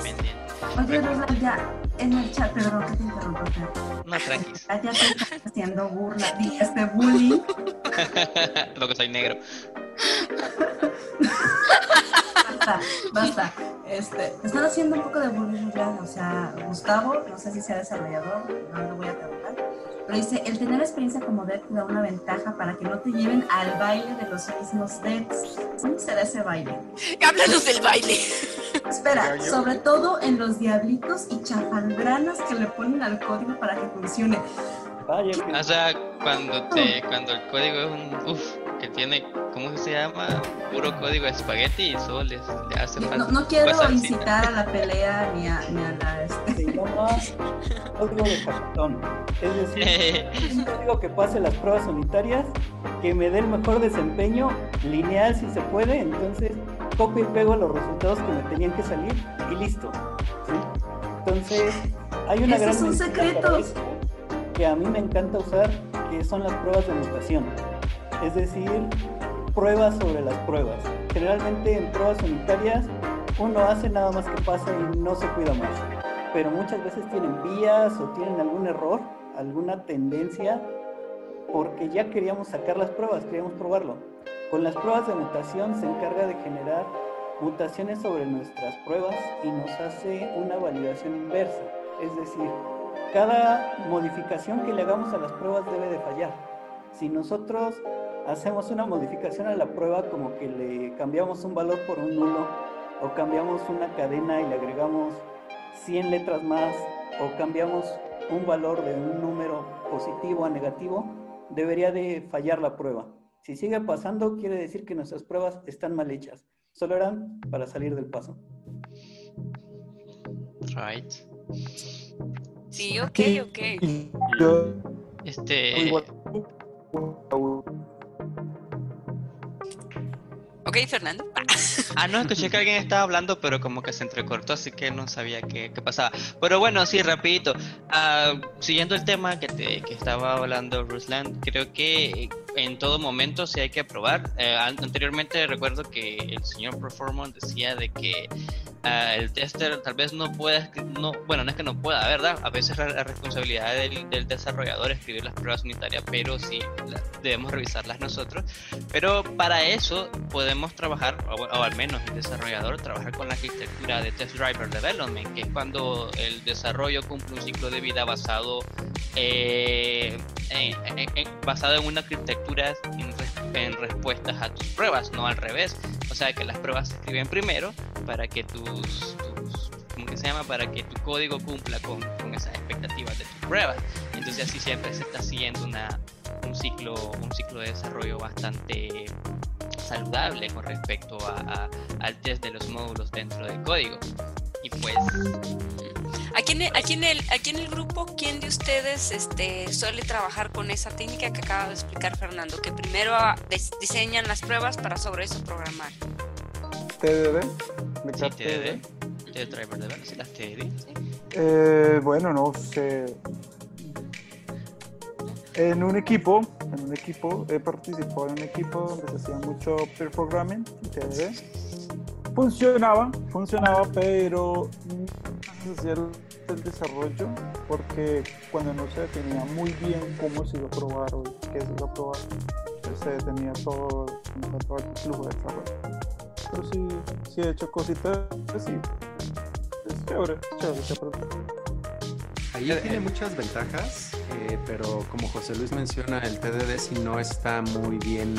Oye, Rosa, ya en el chat, perdón que te interrumpa. Fer. No, tranquis. Ya te están haciendo burla, di- este bullying. Lo que soy negro. Basta, basta. Este, te están haciendo un poco de bullying. O sea, Gustavo, no sé si sea desarrollador, no lo voy a preguntar. Pero dice, el tener experiencia como dev te da una ventaja para que no te lleven al baile de los mismos devs. ¿Cómo será ese baile? háblanos del baile. Espera, sobre todo en los diablitos y chafaldranas que le ponen al código para que funcione. Vaya O sea, cuando te, cuando el código es un, que tiene, ¿cómo se llama? Puro código espagueti y solo le, le hace falta. No, no quiero salsita. incitar a la pelea ni a, ni a la... Este, se llama código de hackathon. Es decir, un código que pase las pruebas unitarias, que me dé el mejor desempeño, lineal si se puede, entonces copio y pego los resultados que me tenían que salir y listo. ¿sí? Entonces, hay una gran es un secreto. que a mí me encanta usar, que son las pruebas de mutación. Es decir, pruebas sobre las pruebas. Generalmente en pruebas unitarias uno hace nada más que pasa y no se cuida más. Pero muchas veces tienen vías o tienen algún error, alguna tendencia, porque ya queríamos sacar las pruebas, queríamos probarlo. Con las pruebas de mutación se encarga de generar mutaciones sobre nuestras pruebas y nos hace una validación inversa. Es decir, cada modificación que le hagamos a las pruebas debe de fallar. Si nosotros hacemos una modificación a la prueba como que le cambiamos un valor por un nulo o cambiamos una cadena y le agregamos 100 letras más o cambiamos un valor de un número positivo a negativo, debería de fallar la prueba. Si sigue pasando, quiere decir que nuestras pruebas están mal hechas. Solo eran para salir del paso. Right. Sí, ok, ok. Este. Ok, Fernando. Ah, no, escuché que alguien estaba hablando, pero como que se entrecortó, así que no sabía qué, qué pasaba. Pero bueno, sí, rapidito. Ah, siguiendo el tema que, te, que estaba hablando Ruslan, creo que en todo momento sí hay que probar. Eh, anteriormente recuerdo que el señor Performance decía de que ah, el tester tal vez no pueda, no, bueno, no es que no pueda, ¿verdad? A veces la, responsabilidad del, del, desarrollador es escribir las pruebas unitarias, pero sí la, debemos revisarlas nosotros. Pero para eso podemos trabajar, o, o, al menos el desarrollador, trabajar con la arquitectura de Test Driver Development, que es cuando el desarrollo cumple un ciclo de vida basado, eh, basado en una arquitectura en, en, respuestas a tus pruebas, no al revés. O sea que las pruebas se escriben primero para que tus, tus ¿cómo que se llama? Para que tu código cumpla con, con esas expectativas de tus pruebas. Entonces así siempre se está siguiendo una, un ciclo, un ciclo de desarrollo bastante saludable con respecto a, a, al test de los módulos dentro del código. Y pues Aquí en, el, aquí, en el, aquí en el grupo, ¿quién de ustedes este, suele trabajar con esa técnica que acaba de explicar Fernando? Que primero diseñan las pruebas para sobre eso programar. TDD. Sí, TDD. TDD Driver Development, ¿sí las TDD? Eh, bueno, no sé. En un equipo, en un equipo, he participado en un equipo donde se hacía mucho peer programming, TDD. Funcionaba, funcionaba, pero no se hacía el desarrollo porque cuando no se definía muy bien cómo se iba a probar o qué se iba a probar, pues se detenía todo, todo el flujo de desarrollo. Pero sí, sí he hecho cositas así. Es chévere, chévere, chévere. Ahí tiene muchas ventajas, eh, pero como José Luis menciona, el TDD si no está muy bien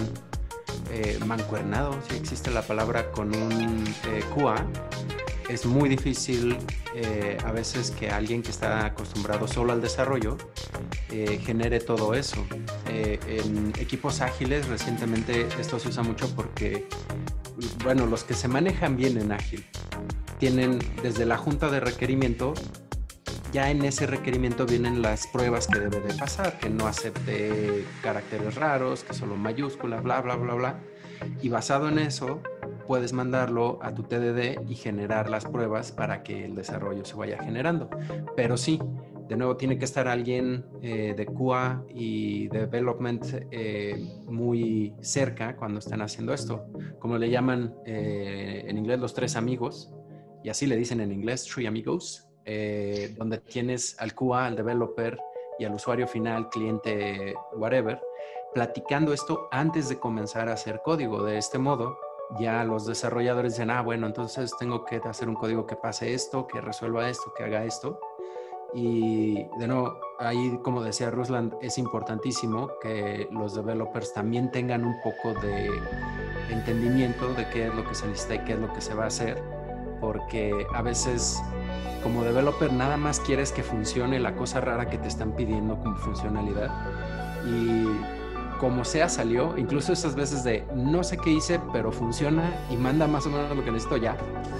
eh, mancuernado, si existe la palabra con un eh, QA, es muy difícil eh, a veces que alguien que está acostumbrado solo al desarrollo eh, genere todo eso. Eh, en equipos ágiles recientemente esto se usa mucho porque, bueno, los que se manejan bien en ágil tienen desde la junta de requerimiento, ya en ese requerimiento vienen las pruebas que debe de pasar, que no acepte caracteres raros, que solo mayúsculas, bla, bla, bla, bla. Y basado en eso, puedes mandarlo a tu TDD y generar las pruebas para que el desarrollo se vaya generando. Pero sí, de nuevo tiene que estar alguien eh, de QA y development eh, muy cerca cuando están haciendo esto. Como le llaman eh, en inglés los tres amigos, y así le dicen en inglés, three amigos, donde tienes al QA, al developer y al usuario final, cliente, whatever, platicando esto antes de comenzar a hacer código. De este modo, ya los desarrolladores dicen, ah, bueno, entonces tengo que hacer un código que pase esto, que resuelva esto, que haga esto. Y de nuevo, ahí, como decía Rusland, es importantísimo que los developers también tengan un poco de entendimiento de qué es lo que se necesita y qué es lo que se va a hacer, porque a veces como developer nada más quieres que funcione la cosa rara que te están pidiendo como funcionalidad y como sea salió, incluso esas veces de no sé qué hice, pero funciona y manda más o menos lo que necesito ya,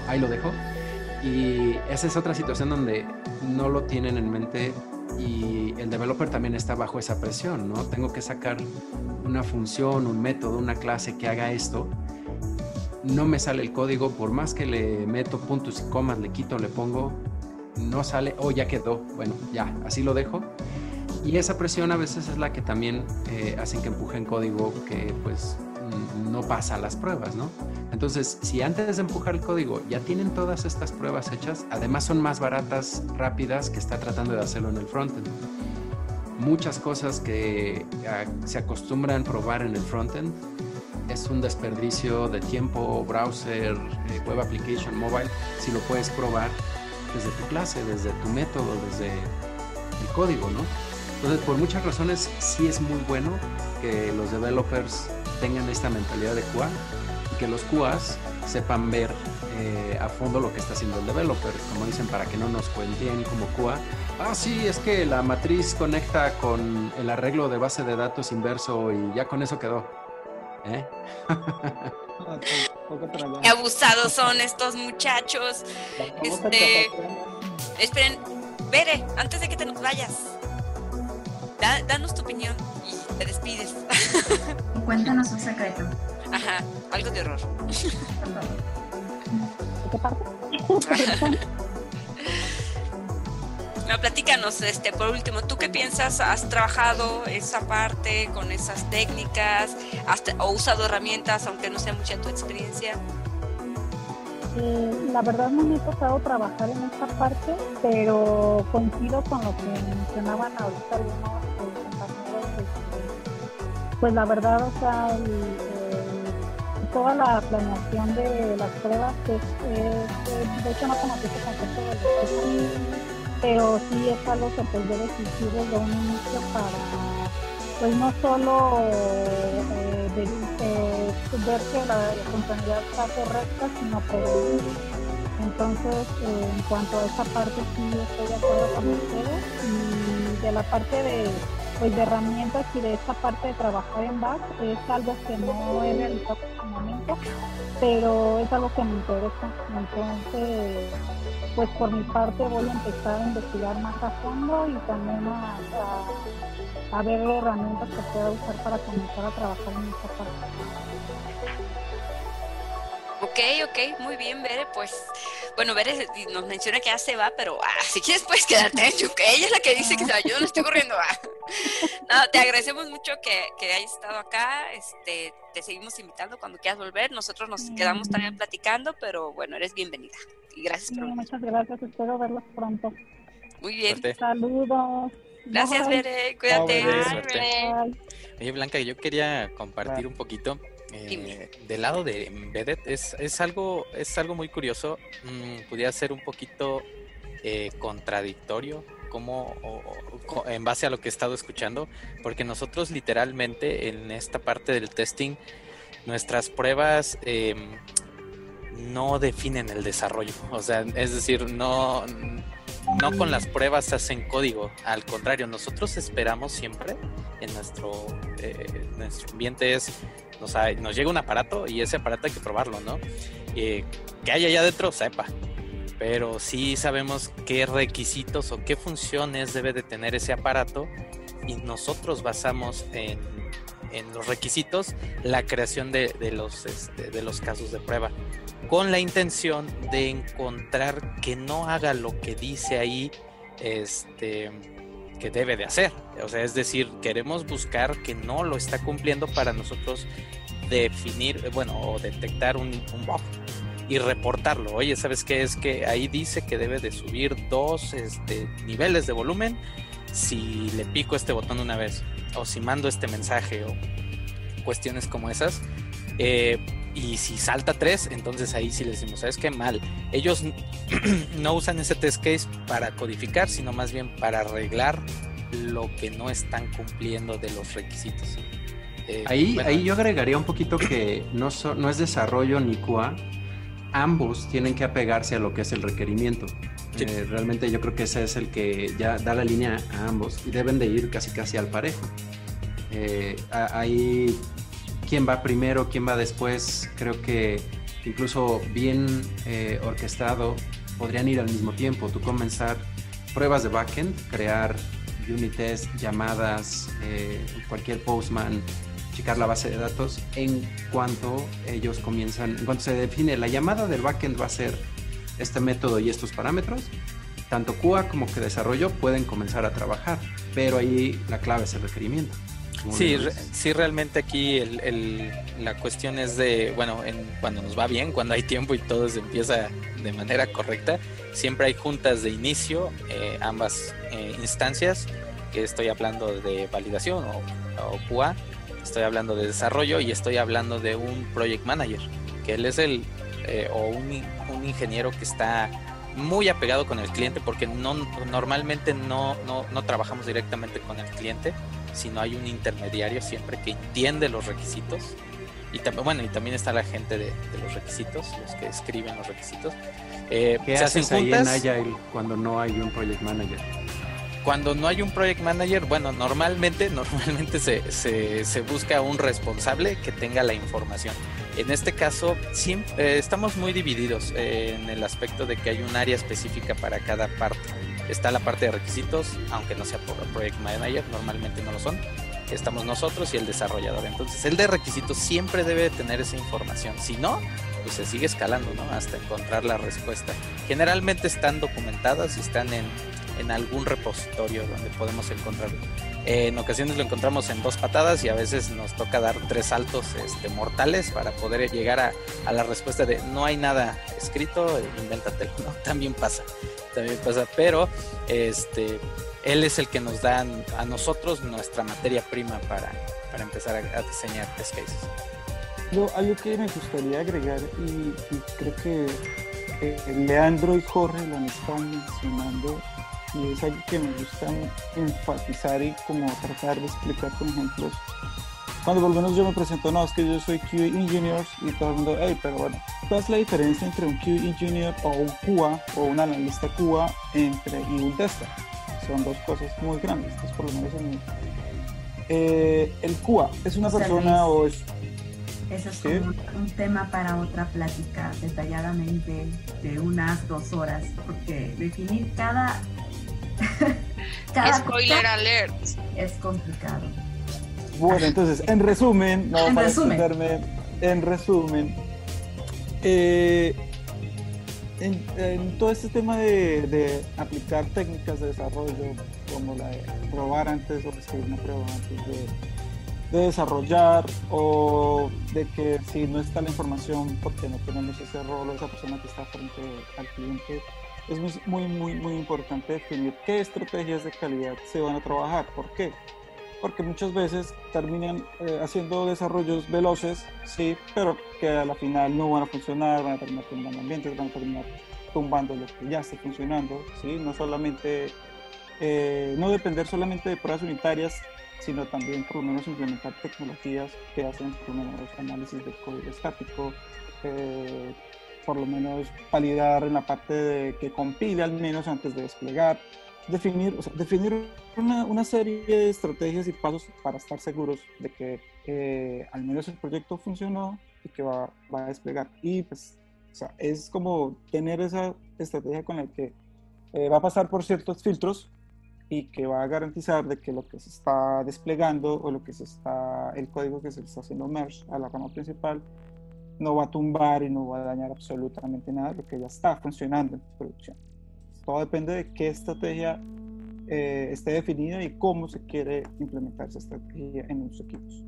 ahí lo dejo. Y esa es otra situación donde no lo tienen en mente y el developer también está bajo esa presión, ¿no? Tengo que sacar una función, un método, una clase que haga esto. No me sale el código, por más que le meto puntos y comas, le quito, le pongo, no sale, oh, ya quedó, bueno, ya, así lo dejo y esa presión a veces es la que también eh, hacen que empujen código que pues no pasa las pruebas, ¿no? Entonces, si antes de empujar el código ya tienen todas estas pruebas hechas, además son más baratas, rápidas que está tratando de hacerlo en el frontend. Muchas cosas que uh, se acostumbran a probar en el frontend es un desperdicio de tiempo, browser, eh, web application, mobile, si lo puedes probar desde tu clase, desde tu método, desde el código, ¿no? Entonces, por muchas razones, sí es muy bueno que los developers tengan esta mentalidad de QA y que los QAs sepan ver eh, a fondo lo que está haciendo el developer, como dicen, para que no nos cuenten como QA. Ah, sí, es que la matriz conecta con el arreglo de base de datos inverso y ya con eso quedó. ¿Eh? Qué abusados son estos muchachos. Este, esperen, Bere, antes de que te nos vayas, danos tu opinión y te despides. Cuéntanos un secreto. Ajá, algo de horror. qué parte? No, platícanos, este, por último, ¿tú qué piensas? ¿Has trabajado esa parte con esas técnicas? ¿Has o usado herramientas, aunque no sea mucha tu experiencia? Eh, la verdad no me ha tocado trabajar en esta parte, pero coincido con lo que mencionaban ahorita algunos pues la verdad, o sea, toda la planeación de las pruebas, es, de hecho no conozco este concepto pero sí es algo que pues debe existir desde un inicio para pues no solo eh, eh, ver que la funcionalidad está correcta, sino prevenir. Entonces, eh, en cuanto a esa parte, sí estoy de acuerdo con ustedes. Y de la parte de, pues, de herramientas y de esa parte de trabajar en back, es algo que no he realizado en este momento, pero es algo que me interesa. Entonces, pues por mi parte voy a empezar a investigar más a fondo y también a, a, ver herramientas que pueda usar para comenzar a trabajar en esta parte. Ok, ok, muy bien, Bere. Pues, bueno, Bere nos menciona que ya se va, pero ah, si quieres puedes quedarte que ella es la que dice que se va, yo no estoy corriendo. Ah. No, te agradecemos mucho que, que, hayas estado acá. Este, te seguimos invitando cuando quieras volver. Nosotros nos quedamos también platicando, pero bueno, eres bienvenida. Y gracias por Muchas gracias, espero verlos pronto. Muy bien. Saludos. Gracias, Bere. Cuídate. Oye, Blanca, yo quería compartir un poquito eh, del lado de Embedded es, es, algo, es algo muy curioso. Mm, pudiera ser un poquito eh, contradictorio como en base a lo que he estado escuchando, porque nosotros literalmente en esta parte del testing, nuestras pruebas em, no definen el desarrollo. O sea, es decir, no, no con las pruebas hacen código. Al contrario, nosotros esperamos siempre en nuestro, eh, nuestro ambiente es nos, llega un aparato y ese aparato hay que probarlo, ¿no? Que hay allá adentro, sepa. Pero sí sabemos qué requisitos o qué funciones debe de tener ese aparato y nosotros basamos en, los requisitos la creación este, de los casos de prueba con la intención de encontrar que no haga lo que dice ahí este que debe de hacer. O sea, es decir, queremos buscar que no lo está cumpliendo para nosotros definir, bueno, o detectar un, bug y reportarlo. Oye, ¿sabes qué? Es que ahí dice que debe de subir dos este, niveles de volumen si le pico este botón una vez o si mando este mensaje o cuestiones como esas. Eh, y si salta 3, entonces ahí sí le decimos, ¿sabes qué? Mal. Ellos no usan ese test case para codificar, sino más bien para arreglar lo que no están cumpliendo de los requisitos. Eh, ahí, ahí yo agregaría un poquito que no, no es desarrollo ni QA, ambos tienen que apegarse a lo que es el requerimiento. Eh, realmente yo creo que ese es el que ya da la línea a ambos y deben de ir casi casi al parejo. Eh, ahí quién va primero, quién va después, creo que incluso bien eh, orquestado podrían ir al mismo tiempo. Tú comenzar pruebas de backend, crear unit test, llamadas, eh, cualquier postman, checar la base de datos en cuanto ellos comienzan, en cuanto se define la llamada del backend va a ser este método y estos parámetros, tanto QA como que desarrollo pueden comenzar a trabajar, pero ahí la clave es el requerimiento. Sí, sí, realmente aquí el, la cuestión es de, bueno, en, cuando nos va bien, cuando hay tiempo y todo se empieza de manera correcta, siempre hay juntas de inicio, eh, ambas eh, instancias, que estoy hablando de validación o, QA, estoy hablando de desarrollo y estoy hablando de un project manager, que él es el, eh, o un, un, ingeniero que está muy apegado con el cliente porque no, normalmente no, no, no trabajamos directamente con el cliente, sino hay un intermediario siempre que entiende los requisitos. Y también bueno y también está la gente de, de los requisitos los que escriben los requisitos. Eh, ¿Qué haces ahí en Agile cuando no hay un project manager cuando no hay un project manager bueno normalmente normalmente se, se, se busca un responsable que tenga la información en este caso siempre, eh, estamos muy divididos eh, en el aspecto de que hay un área específica para cada parte está la parte de requisitos aunque no sea por project manager normalmente no lo son estamos nosotros y el desarrollador. Entonces, el de requisitos siempre debe tener esa información. Si no, pues se sigue escalando, ¿no? Hasta encontrar la respuesta. Generalmente están documentadas y están en, en algún repositorio donde podemos encontrarlo. En ocasiones lo encontramos en dos patadas y a veces nos toca dar tres saltos este, mortales para poder llegar a, a, la respuesta de no hay nada escrito, invéntatelo, ¿no? También pasa, también pasa, pero este él es el que nos da a nosotros nuestra materia prima para, para empezar a, a, diseñar test cases. Lo, algo que me gustaría agregar, y, y creo que eh, Leandro y Jorge lo han estado mencionando, y es algo que me gusta enfatizar y como tratar de explicar con ejemplos. Cuando por lo menos yo me presento, no, es que yo soy QA Engineer y todo el mundo, hey, pero bueno, ¿cuál es la diferencia entre un QA Engineer o un QA o un analista QA entre, y un tester? son dos cosas muy grandes, es por lo menos en mi... Eh, el QA es una persona o es... Eso es ¿sí? como un tema para otra plática detalladamente de unas dos horas, porque definir cada... cada Spoiler alert. Es complicado. Bueno, entonces, en resumen, no, en para resumen. en resumen, eh, en, en, todo este tema de, de, aplicar técnicas de desarrollo, como la de probar antes o escribir una prueba antes de, de, desarrollar, o de que si no está la información porque no tenemos ese rol o esa persona que está frente al cliente, es muy, muy, muy importante definir qué estrategias de calidad se van a trabajar. ¿Por qué? porque muchas veces terminan eh, haciendo desarrollos veloces, sí, pero que a la final no van a funcionar, van a terminar tumbando ambientes, van a terminar tumbando lo que ya está funcionando, sí, no solamente, eh, no depender solamente de pruebas unitarias, sino también por lo menos implementar tecnologías que hacen por lo análisis de código estático, eh, por lo menos validar en la parte de que compile al menos antes de desplegar, definir, o sea, definir una, una, serie de estrategias y pasos para estar seguros de que eh, al menos el proyecto funcionó y que va, va, a desplegar. Y pues, o sea, es como tener esa estrategia con la que eh, va a pasar por ciertos filtros y que va a garantizar de que lo que se está desplegando o lo que se está, el código que se está haciendo merge a la rama principal no va a tumbar y no va a dañar absolutamente nada de lo que ya está funcionando en producción. Todo depende de qué estrategia eh, esté definida y cómo se quiere implementar esa estrategia en los equipos.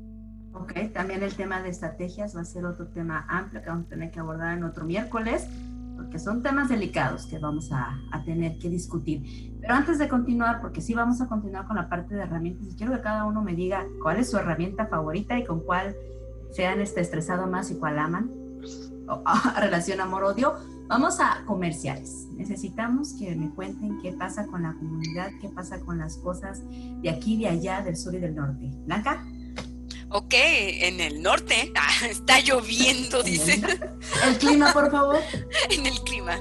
Ok, también el tema de estrategias va a ser otro tema amplio que vamos a tener que abordar en otro miércoles, porque son temas delicados que vamos a, a tener que discutir. Pero antes de continuar, porque sí vamos a continuar con la parte de herramientas, y quiero que cada uno me diga cuál es su herramienta favorita y con cuál se han este, estresado más y cuál aman, o, relación amor-odio Vamos a comerciales. Necesitamos que me cuenten qué pasa con la comunidad, qué pasa con las cosas de aquí, de allá, del sur y del norte. Blanca. Ok, en el norte ah, está lloviendo, dice. El clima, por favor. en el clima.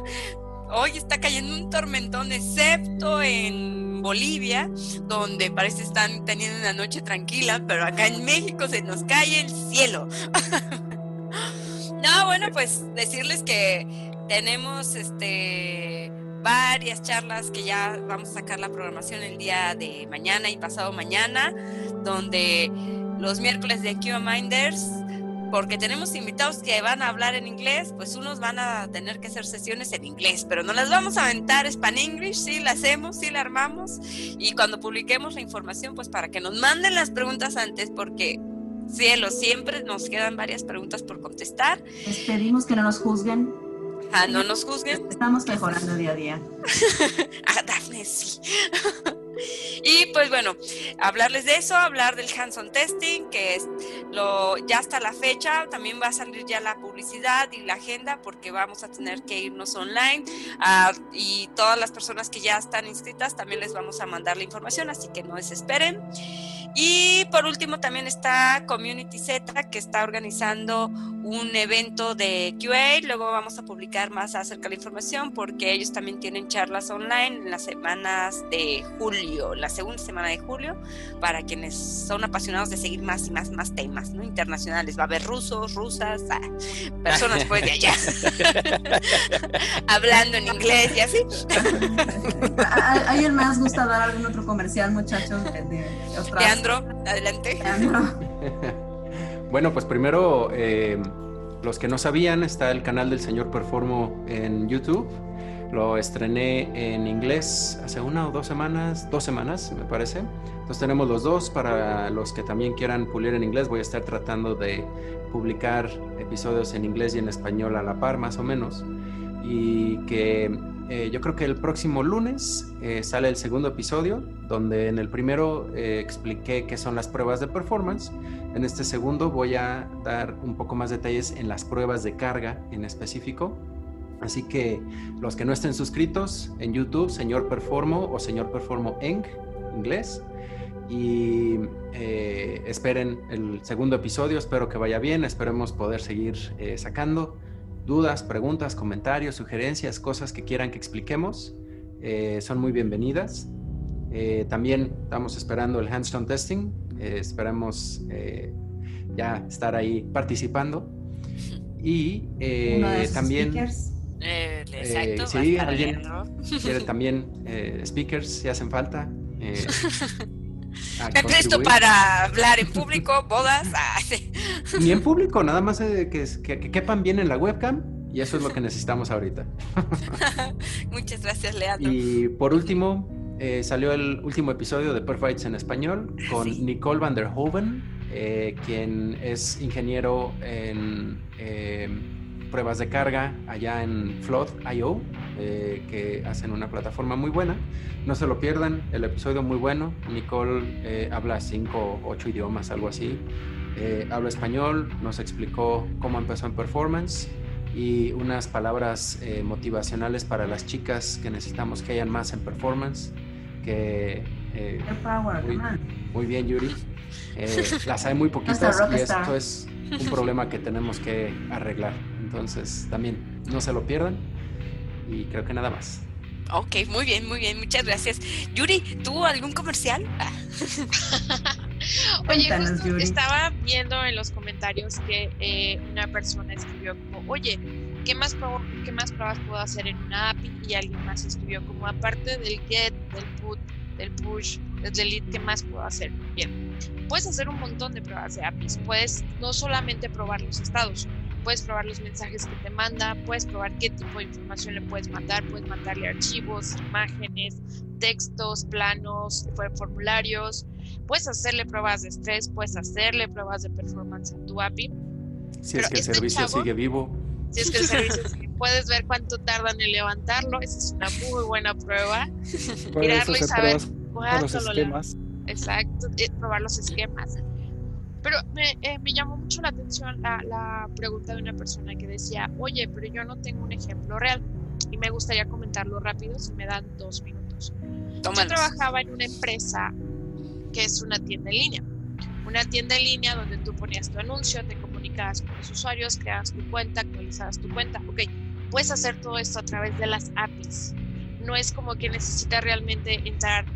Hoy está cayendo un tormentón, excepto en Bolivia, donde parece están teniendo una noche tranquila, pero acá en México se nos cae el cielo. no, bueno, pues decirles que tenemos este varias charlas que ya vamos a sacar la programación el día de mañana y pasado mañana, donde los miércoles de QA Minders, porque tenemos invitados que van a hablar en inglés, pues unos van a tener que hacer sesiones en inglés, pero no las vamos a aventar Span English, sí la hacemos, sí la armamos, y cuando publiquemos la información, pues para que nos manden las preguntas antes, porque cielo, siempre nos quedan varias preguntas por contestar. Les pedimos que no nos juzguen Ah, no nos juzguen. Estamos mejorando día a día. ah, Dafne, sí. Y pues bueno, hablarles de eso, hablar del hands-on testing, que es lo, ya hasta la fecha, también va a salir ya la publicidad y la agenda porque vamos a tener que irnos online ah, y todas las personas que ya están inscritas también les vamos a mandar la información, así que no desesperen. Y por último también está Community Z que está organizando un evento de QA, luego vamos a publicar más acerca de la información porque ellos también tienen charlas online en las semanas de julio, la segunda semana de julio, para quienes son apasionados de seguir más y más, más temas ¿no? internacionales. Va a haber rusos, rusas, ah, personas pues de allá, hablando en inglés y así. ¿A a- alguien más gusta dar algún otro comercial, muchachos? De, de Leandro, adelante. Leandro. Bueno, pues primero, eh, los que no sabían, está el canal del señor Performo en YouTube. Lo estrené en inglés hace una o dos semanas, dos semanas me parece. Entonces tenemos los dos. Para los que también quieran pulir en inglés, voy a estar tratando de publicar episodios en inglés y en español a la par, más o menos. Y que eh, yo creo que el próximo lunes eh, sale el segundo episodio, donde en el primero eh, expliqué qué son las pruebas de performance. En este segundo voy a dar un poco más detalles en las pruebas de carga en específico. Así que los que no estén suscritos en YouTube, señor Performo o señor Performo en inglés. Y eh, esperen el segundo episodio, espero que vaya bien, esperemos poder seguir eh, sacando dudas, preguntas, comentarios, sugerencias, cosas que quieran que expliquemos. eh, son muy bienvenidas. Eh, también estamos esperando el handstone testing, eh, esperamos eh, ya estar ahí participando. Y eh, también... speakers. Exacto, sí, alguien quiere también eh, speakers si hacen falta. eh, a Me presto para hablar en público, bodas. ah. Ni en público, nada más eh, que, que- que quepan bien en la webcam y eso es lo que necesitamos ahorita. Muchas gracias, Leandro. Y por último, eh, salió el último episodio de Perfects en español con Sí. Nicole van der Hoven, eh, quien es ingeniero en eh, pruebas de carga allá en Flood.io, eh, que hacen una plataforma muy buena. No se lo pierdan, el episodio muy bueno. Nicole eh, habla cinco, ocho idiomas, algo así. Eh, habla español, nos explicó cómo empezó en performance y unas palabras eh, motivacionales para las chicas que necesitamos que hayan más en performance. Que eh, power, muy, muy bien, Yuri. Eh, las hay muy poquitas y esto es un problema que tenemos que arreglar. Entonces, también no se lo pierdan. Y creo que nada más. Ok, muy bien, muy bien, muchas gracias. Yuri, ¿tú algún comercial? Oye, Cuéntanos, justo Yuri. estaba viendo en los comentarios que eh, una persona escribió como, oye, ¿qué más, ¿qué más pruebas puedo hacer en una API? Y alguien más escribió como, aparte del get, del put, del push, del delete, ¿qué más puedo hacer? Bien, puedes hacer un montón de pruebas de APIs. Puedes no solamente probar los estados, puedes probar los mensajes que te manda, puedes probar qué tipo de información le puedes mandar, puedes mandarle archivos, imágenes, textos, planos, for- formularios, puedes hacerle pruebas de estrés, puedes hacerle pruebas de performance a tu API. Si Pero es que el este servicio chavo- sigue vivo. Si es que el servicio sigue, puedes ver cuánto tardan en levantarlo, esa es una muy buena prueba. Mirarlo y saber cuánto lo. Exacto, probar los esquemas. Pero me, eh, me llamó mucho la atención la, la pregunta de una persona que decía, oye, pero yo no tengo un ejemplo real y me gustaría comentarlo rápido si me dan dos minutos. Yo tómalos. trabajaba en una empresa que es una tienda en línea. Una tienda en línea donde tú ponías tu anuncio, te comunicabas con los usuarios, creabas tu cuenta, actualizabas tu cuenta. Ok, puedes hacer todo esto a través de las APIs. No es como que necesitas realmente entrar,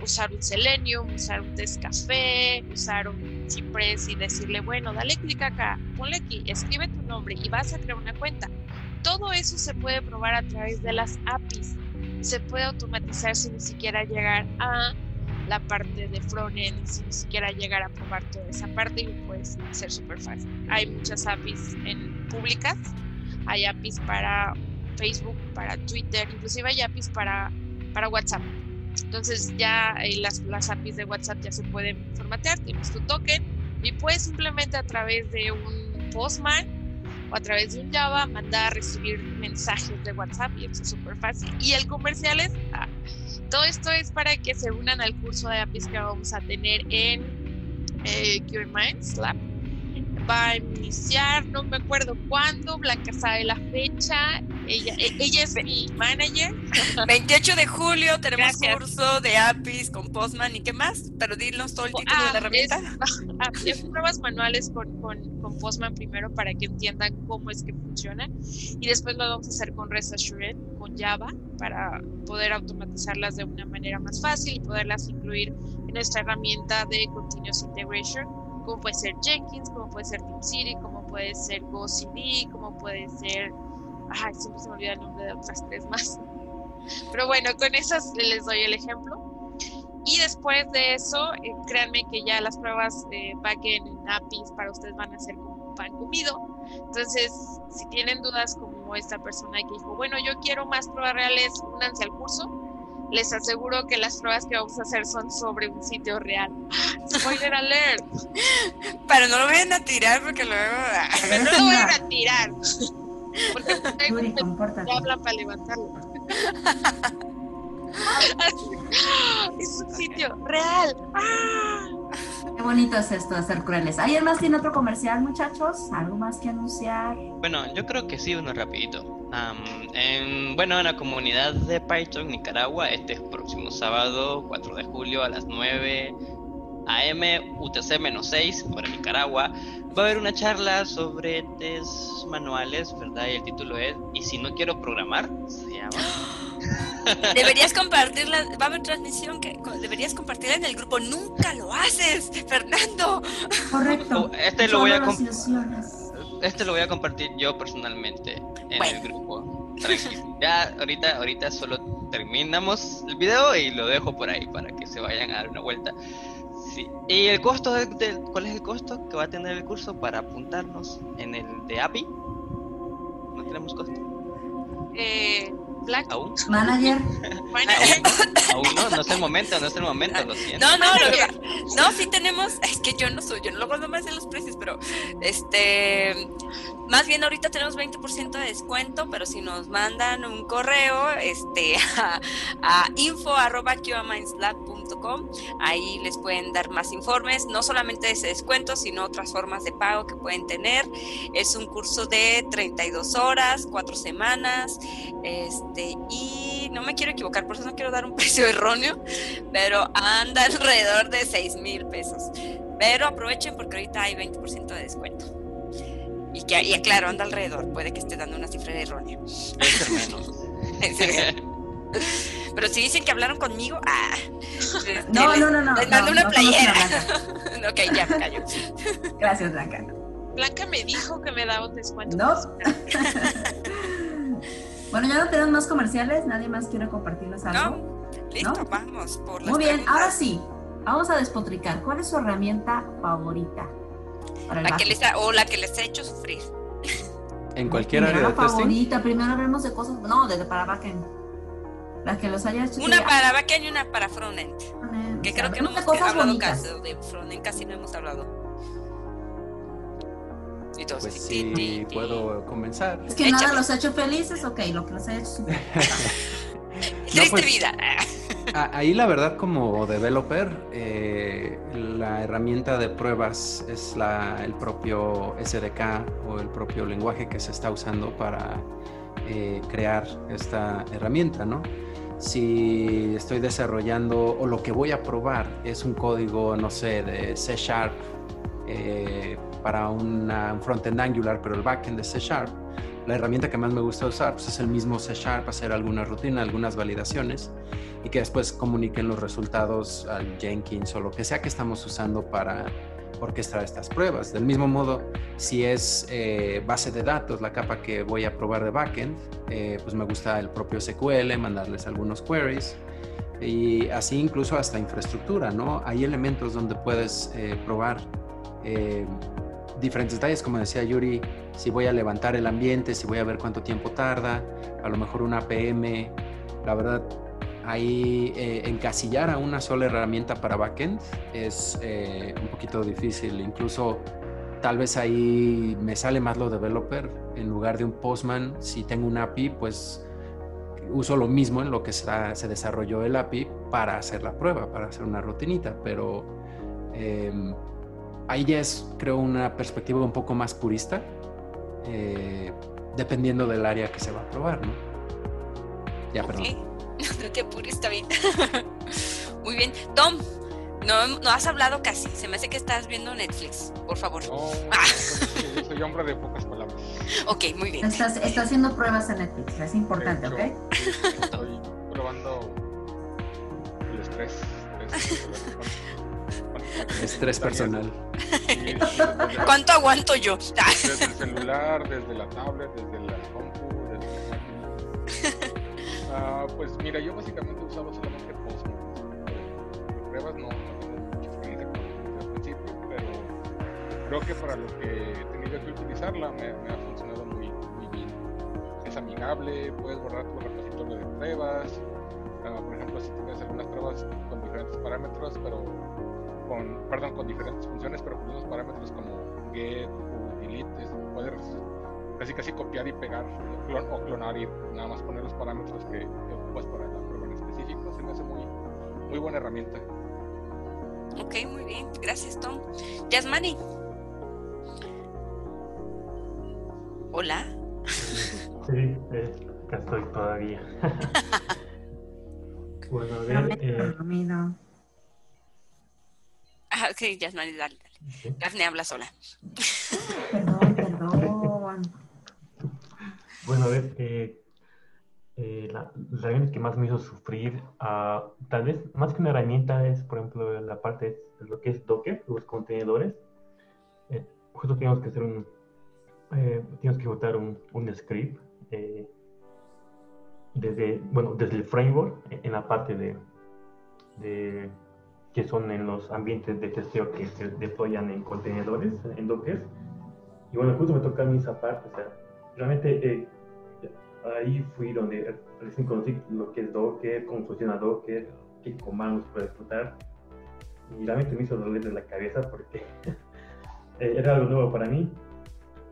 usar un Selenium, usar un Descafé, usar un Cypress y decirle, bueno, dale clic acá, ponle aquí, escribe tu nombre y vas a crear una cuenta. Todo eso se puede probar a través de las APIs. Se puede automatizar sin ni siquiera llegar a la parte de frontend, sin ni siquiera llegar a probar toda esa parte y puedes hacer súper fácil. Hay muchas APIs en públicas, hay APIs para Facebook, para Twitter, inclusive hay APIs para, para WhatsApp. Entonces ya eh, las, las APIs de WhatsApp ya se pueden formatear, tienes tu token y puedes simplemente a través de un Postman o a través de un Java, mandar, recibir mensajes de WhatsApp y eso es súper fácil. Y el comercial es, ah, todo esto es para que se unan al curso de APIs que vamos a tener en eh, Minds Lab va a iniciar, no me acuerdo cuándo, Blanca sabe la fecha, ella, e, ella es mi manager. 28 de julio tenemos curso de APIs con Postman y qué más, pero dinos todo el título de la ah, herramienta. Ah, pruebas manuales con, con, con, Postman primero para que entiendan cómo es que funciona y después lo vamos a hacer con Rest Assured, con Java, para poder automatizarlas de una manera más fácil y poderlas incluir en nuestra herramienta de Continuous Integration como puede ser Jenkins, como puede ser City, como puede ser GoCD, como puede ser... Ay, siempre se me olvida el nombre de otras tres más. Pero bueno, con esas les doy el ejemplo. Y después de eso, eh, créanme que ya las pruebas de backend en APIs para ustedes van a ser como un pan comido. Entonces, si tienen dudas como esta persona que dijo, bueno, yo quiero más pruebas reales, únanse al curso les aseguro que las pruebas que vamos a hacer son sobre un sitio real. Spoiler alert. Pero no lo vayan a tirar porque luego. Pero no lo vayan a tirar. Porque hablan para levantarlo. es un sitio real. Qué bonito es esto de ser crueles. ¿Alguien más tiene otro comercial, muchachos? ¿Algo más que anunciar? Bueno, yo creo que sí, uno rapidito. en, bueno, en la comunidad de Python Nicaragua, este próximo sábado, 4 de julio a las 9 AM, UTC-6 para Nicaragua, va a haber una charla sobre test manuales, ¿verdad? Y el título es ¿Y si no quiero programar? Se llama. Deberías compartirla, va a haber transmisión que deberías compartirla en el grupo. Nunca lo haces, Fernando. Correcto. Oh, este lo voy a este lo voy a compartir yo personalmente en el grupo. Ya ahorita, ahorita solo terminamos el video y lo dejo por ahí para que se vayan a dar una vuelta. Sí. ¿Y el costo de, cuál es el costo que va a tener el curso para apuntarnos en el de API? No tenemos costo. Eh, Black. ¿Aún? Manager. ¿Aún? no, no es el momento, no es el momento, lo siento. No, no, no, sí tenemos, es que yo no soy, yo no lo guardo más en los precios, pero este, más bien ahorita tenemos 20% de descuento, pero si nos mandan un correo, este, a, a info arroba ahí les pueden dar más informes, no solamente ese descuento, sino otras formas de pago que pueden tener. Es un curso de 32 horas, 4 semanas, este, y no me quiero equivocar, por eso no quiero dar un precio erróneo, pero anda alrededor de 6 mil pesos. Pero aprovechen porque ahorita hay 20% de descuento. Y, que, y claro, anda alrededor, puede que esté dando una cifra errónea. menos. Pero si dicen que hablaron conmigo, ah. Este, no, no, no, no. Les mando una playera. ok, ya me callo. Gracias, Blanca. Blanca me dijo que me daba un descuento. No. Bueno, ya no tenemos más comerciales. ¿Nadie más quiere compartirnos algo? No. Listo, vamos por Muy bien, ahora sí. Vamos a despotricar. ¿Cuál es su herramienta favorita? Para la que les o la que les ha hecho sufrir. En cualquier área de favorita. Primero hablemos de cosas. No, desde para backend. Las que los haya hecho. Una para backend y una para frontend. que creo que no hemos hablado caso de frontend, casi no hemos hablado. Y todos, pues sí, puedo comenzar. Es que nada los ha hecho felices, ok, lo que los ha hecho Triste pues, vida. ahí la verdad como developer, eh, la herramienta de pruebas es la, el propio SDK o el propio lenguaje que se está usando para eh, crear esta herramienta, ¿no? si estoy desarrollando o lo que voy a probar es un código, no sé, de C Sharp eh, para una, un frontend Angular, pero el backend de C Sharp, la herramienta que más me gusta usar pues, es el mismo C Sharp, hacer alguna rutina, algunas validaciones y que después comuniquen los resultados al Jenkins o lo que sea que estamos usando para orquestar estas pruebas. Del mismo modo, si es eh, base de datos, la capa que voy a probar de backend, eh, pues me gusta el propio SQL, mandarles algunos queries y así incluso hasta infraestructura, ¿no? Hay elementos donde puedes eh, probar diferentes detalles, como decía Yuri, si voy a levantar el ambiente, si voy a ver cuánto tiempo tarda, a lo mejor una PM, la verdad ahí eh, encasillar a una sola herramienta para backend es eh, un poquito difícil. Incluso tal vez ahí me sale más lo developer en lugar de un postman. Si tengo un API, pues uso lo mismo en lo que se desarrolló el API para hacer la prueba, para hacer una rutinita, pero em, ahí ya es, creo, una perspectiva un poco más purista, eh, dependiendo del área que se va a probar, ¿no? Ya, perdón. Qué purista, bien. Muy bien. Tom, no, no has hablado casi. Se me hace que estás viendo Netflix. Por favor. No, Ah. yo soy hombre de pocas palabras. Ok, muy bien. Estás, está haciendo pruebas en Netflix, es importante, ¿ok? Estoy probando el estrés. estrés Estrés personal. Sí, ¿Cuánto aguanto yo? Desde el celular, desde la tablet, desde la compu, desde la máquina. Ah, pues mira, yo básicamente usaba solamente Postman. Pruebas no, no tengo mucha experiencia con el principio, pero creo que para lo que he tenido que utilizarla me, me ha funcionado muy, muy bien. Es amigable, puedes borrar tu repositorio de pruebas. Ah, por ejemplo, si tienes algunas pruebas con diferentes parámetros, pero con, perdón, con diferentes funciones, pero con unos parámetros como get o delete, es- puedes casi casi copiar y pegar clon- o clonar y nada más poner los parámetros que, que ocupas para la prueba en específico. Se me hace muy, muy buena herramienta. Ok, muy bien. Gracias, Tom. Yasmani. Hola. Sí, eh, acá estoy todavía. bueno, a ver, eh, Ok, Yasmani, dale, dale. Dafne habla sola. Perdón, perdón. bueno, a ver, eh, eh, la, la herramienta que más me hizo sufrir, ah, tal vez más que una herramienta es, por ejemplo, la parte de lo que es Docker, los contenedores. Eh, justo tenemos que hacer un, eh, tenemos que ejecutar un, un script eh, desde, bueno, desde el framework en en la parte de, de que son en los ambientes de testeo que se deployan en contenedores, en Docker. Y bueno, justo me toca a mí esa parte, o sea, realmente eh, ahí fui donde recién conocí lo que es Docker, cómo funciona Docker, qué comandos puedo ejecutar. Y realmente me hizo doler de la cabeza porque eh, era algo nuevo para mí.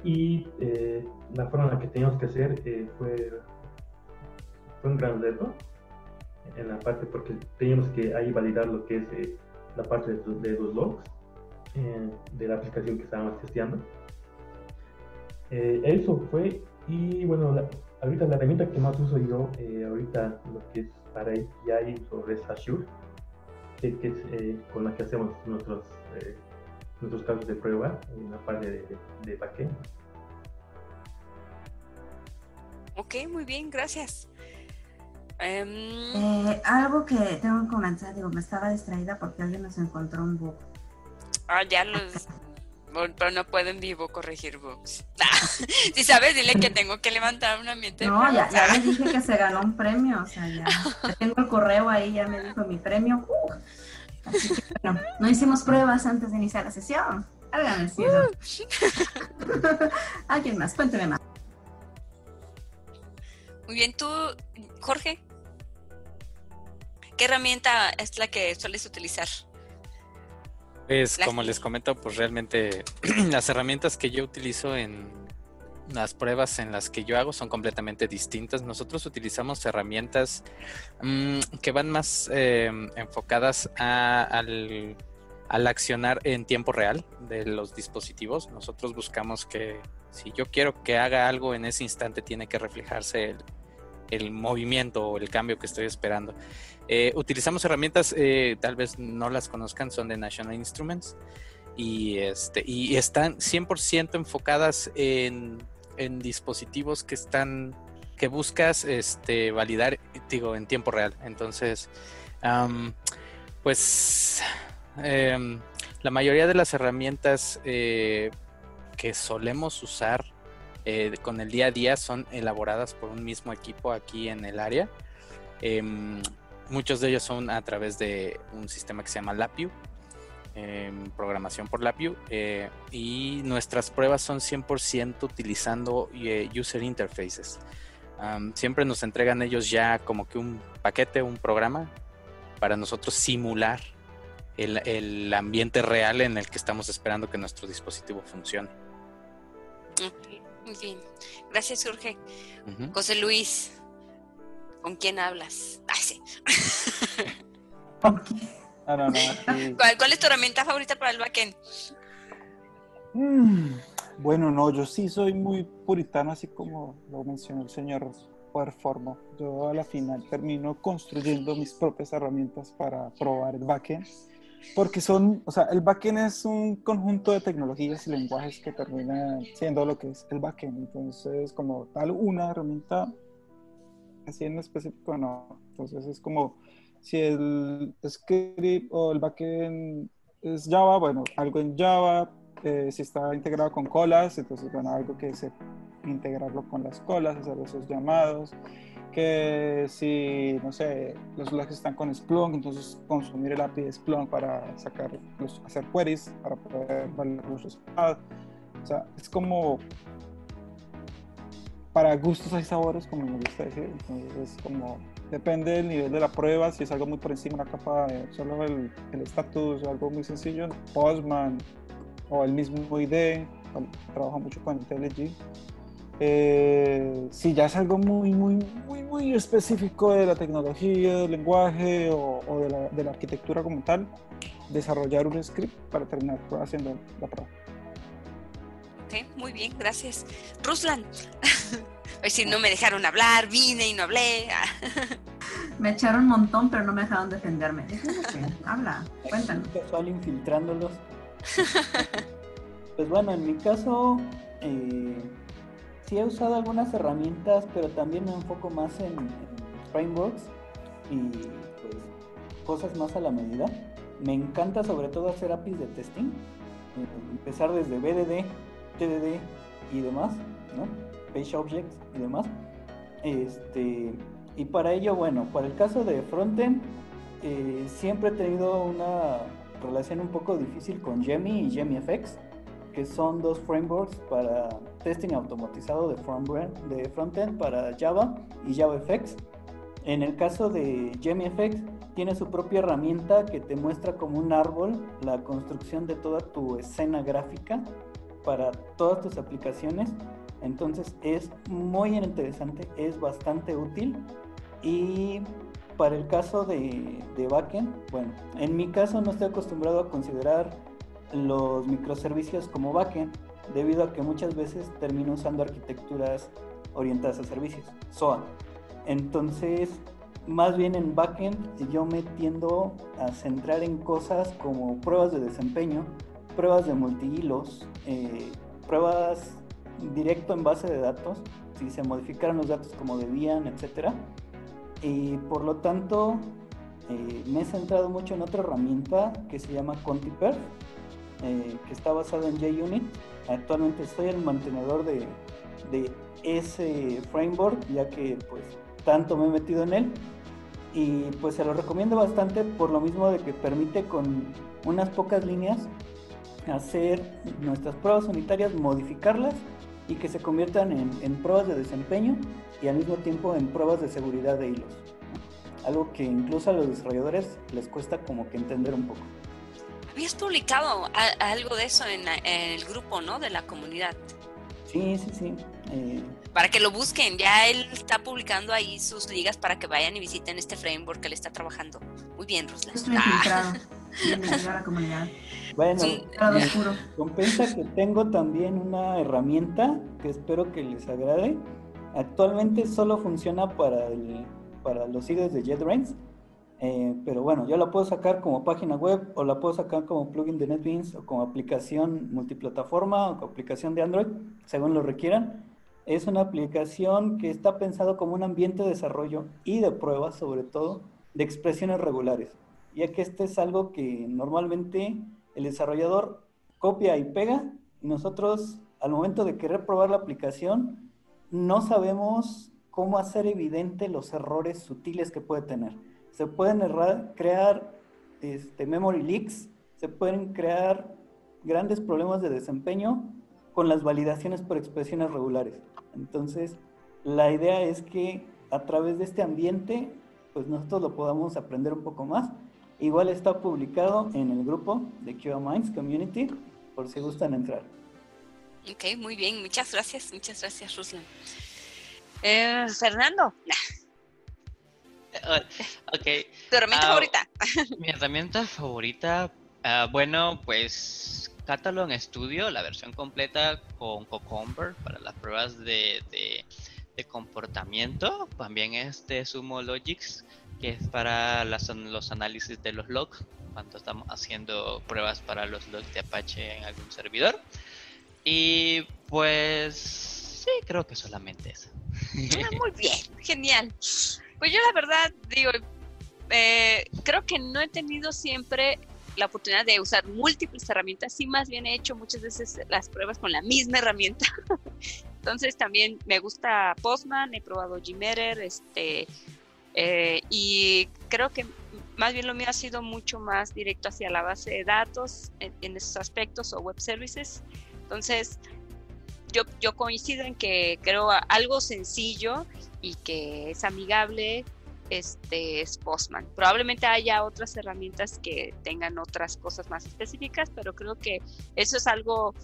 Y eh, la forma en la que teníamos que hacer eh, fue, fue un gran reto en la parte porque teníamos que ahí validar lo que es eh, la parte de, de los logs eh, de la aplicación que estábamos testeando. Eh, eso fue, y bueno, la- ahorita la herramienta que más uso yo, eh, ahorita lo que es para API sobre Azure, que, que es eh, con la que hacemos nuestros, nuestros casos de prueba en la parte de, de backend. Ok, muy bien, gracias. Em, Eh, algo que tengo que comentar, digo, me estaba distraída porque alguien nos encontró un bug. ah, ya los... Pero no puedo en vivo corregir bugs. si sabes, dile que tengo que levantar un ambiente. No, ya, ya le dije que se ganó un premio, o sea, ya, tengo el correo ahí, ya me dijo mi premio. Uh, así que, bueno, no hicimos pruebas antes de iniciar la sesión. El cielo. Alguien más, cuénteme más. Muy bien, tú, Jorge. ¿Qué herramienta es la que sueles utilizar? Pues como les comento, pues realmente las herramientas que yo utilizo en las pruebas en las que yo hago son completamente distintas. Nosotros utilizamos herramientas mm, que van más eh, enfocadas a- al, al accionar en tiempo real de los dispositivos. Nosotros buscamos que si yo quiero que haga algo en ese instante, tiene que reflejarse el, el movimiento o el cambio que estoy esperando. Eh, utilizamos herramientas, eh, tal vez no las conozcan, son de National Instruments y, este, y están 100% enfocadas en, en dispositivos que están que buscas este, validar, digo, en tiempo real. Entonces, pues em, la mayoría de las herramientas eh, que solemos usar eh, con el día a día son elaboradas por un mismo equipo aquí en el área. Em, muchos de ellos son a través de un sistema que se llama Lapio, em, programación por Lapio, eh, y nuestras pruebas son 100% utilizando eh, user interfaces. Siempre nos entregan ellos ya como que un paquete, un programa para nosotros simular el, ambiente real en el que estamos esperando que nuestro dispositivo funcione. Ok, muy bien. Gracias, Jorge. José Luis, ¿con quién hablas? Ay, sí. No, no, no. sí. ¿Cuál, cuál es tu herramienta favorita para el backend? Mm, Bueno, no, yo sí soy muy puritano, así como lo mencionó el señor Performo. Yo a la final termino construyendo mis propias herramientas para probar el backend. Porque son, o sea, el backend es un conjunto de tecnologías y lenguajes que termina siendo lo que es el backend. Entonces, como tal, una herramienta así en específico no. Entonces es como si el script o el backend es Java, bueno, algo en Java, eh, si está integrado con colas, entonces, bueno, algo que se integrarlo con las colas, hacer esos llamados, que si, no sé, los logs están con Splunk, entonces consumir el API de Splunk para sacar, los, hacer queries, para poder validar los resultados. O sea, es como para gustos hay sabores, como me gusta decir. Entonces, es como depende del nivel de la prueba. Si es algo muy por encima, una capa de solo el estatus, algo muy sencillo, Postman o el mismo ID. Trabajo mucho con IntelliJ. Eh, si ya es algo muy, muy, muy, muy específico de la tecnología, del lenguaje o, o de, la, de la arquitectura como tal, desarrollar un script para terminar haciendo la prueba. Ok, muy bien, gracias. Ruslan. Si no me dejaron hablar, vine y no hablé. Me echaron un montón, pero no me dejaron defenderme. Déjenme que- Habla, cuéntanos. casual infiltrándolos. Pues bueno, en mi caso, eh, sí he usado algunas herramientas, pero también me enfoco más en, frameworks y pues cosas más a la medida. Me encanta sobre todo hacer APIs de testing, eh, empezar desde BDD, TDD y demás, ¿no? Page Objects y demás. Este, y para ello, bueno, para el caso de frontend, eh, siempre he tenido una relación un poco difícil con Gemi y GemiFX, que son dos frameworks para testing automatizado de frontend, de frontend para Java y JavaFX. En el caso de GemiFX, tiene su propia herramienta que te muestra como un árbol la construcción de toda tu escena gráfica para todas tus aplicaciones. Entonces es muy interesante, es bastante útil. Y para el caso de, de backend, bueno, en mi caso no estoy acostumbrado a considerar los microservicios como backend, debido a que muchas veces termino usando arquitecturas orientadas a servicios, SOA. Entonces, más bien en backend yo me tiendo a centrar en cosas como pruebas de desempeño, pruebas de multihilos, eh, pruebas directo en base de datos, si se modificaron los datos como debían, etcétera. Y por lo tanto, eh, me he centrado mucho en otra herramienta que se llama ContiPerf, eh, que está basada en JUnit. Actualmente soy el mantenedor de, ese framework, ya que pues tanto me he metido en él. Y pues se lo recomiendo bastante por lo mismo de que permite con unas pocas líneas hacer nuestras pruebas unitarias, modificarlas y que se conviertan en, en pruebas de desempeño y al mismo tiempo en pruebas de seguridad de hilos. Algo que incluso a los desarrolladores les cuesta como que entender un poco. Habías publicado a- algo de eso en, la- en el grupo, ¿no? De la comunidad. Sí, sí, sí. Eh, Para que lo busquen. Ya él está publicando ahí sus ligas para que vayan y visiten este framework que él está trabajando. Muy bien, Ruslan. Estoy Ah, infiltrado. Bienvenido a la comunidad. Bueno, Sí. Oscuro. compensa que tengo también una herramienta que espero que les agrade. Actualmente solo funciona para, el, para los IDEs de JetBrains, eh, pero bueno, yo la puedo sacar como página web o la puedo sacar como plugin de NetBeans o como aplicación multiplataforma o como aplicación de Android, según lo requieran. Es una aplicación que está pensado como un ambiente de desarrollo y de pruebas, sobre todo, de expresiones regulares, ya que este es algo que normalmente el desarrollador copia y pega y nosotros al momento de querer probar la aplicación no sabemos cómo hacer evidente los errores sutiles que puede tener. Se pueden errar- crear este, memory leaks, se pueden crear grandes problemas de desempeño con las validaciones por expresiones regulares. Entonces, la idea es que a través de este ambiente, pues nosotros lo podamos aprender un poco más Igual está publicado en el grupo de QA Minds Community, por si gustan entrar. Ok, muy bien, muchas gracias, muchas gracias, Ruslan. Eh, Fernando. Ok. ¿Tu herramienta Ah, favorita? Mi herramienta favorita, ah, bueno, pues Catalog Studio, la versión completa con Cucumber para las pruebas de, de- de comportamiento. También este Sumo Logics, que es para las- los análisis de los logs, cuando estamos haciendo pruebas para los logs de Apache en algún servidor. Y pues sí, creo que solamente eso. Ah, muy bien, genial. Pues yo la verdad digo, eh, creo que no he tenido siempre la oportunidad de usar múltiples herramientas, sí más bien he hecho muchas veces las pruebas con la misma herramienta. Entonces también me gusta Postman, he probado Gmeter, este, eh, y creo que más bien lo mío ha sido mucho más directo hacia la base de datos en, en esos aspectos o web services. Entonces, yo, yo coincido en que creo algo sencillo y que es amigable este es Postman. Probablemente haya otras herramientas que tengan otras cosas más específicas, pero creo que eso es algo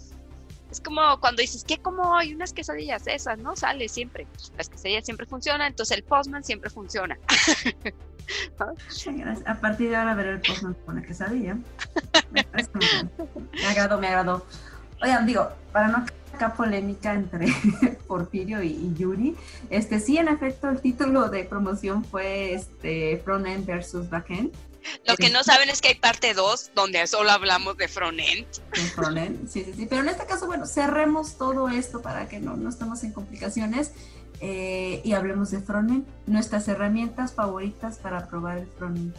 es como cuando dices que como hay unas quesadillas esas, ¿no? Sale siempre. Las quesadillas siempre funcionan, entonces el Postman siempre funciona. A partir de ahora veré el Postman con la quesadilla. Me. Me agradó, me agradó. Oigan, digo, para no acá polémica entre Porfirio y, y Yuri, este sí, en efecto, el título de promoción fue este Frontend versus Backend. Lo que no saben es que hay parte 2 donde solo hablamos de frontend. de frontend, sí, sí, sí. Pero en este caso, bueno, cerremos todo esto para que no, no estemos en complicaciones eh, y hablemos de frontend, nuestras herramientas favoritas para probar el frontend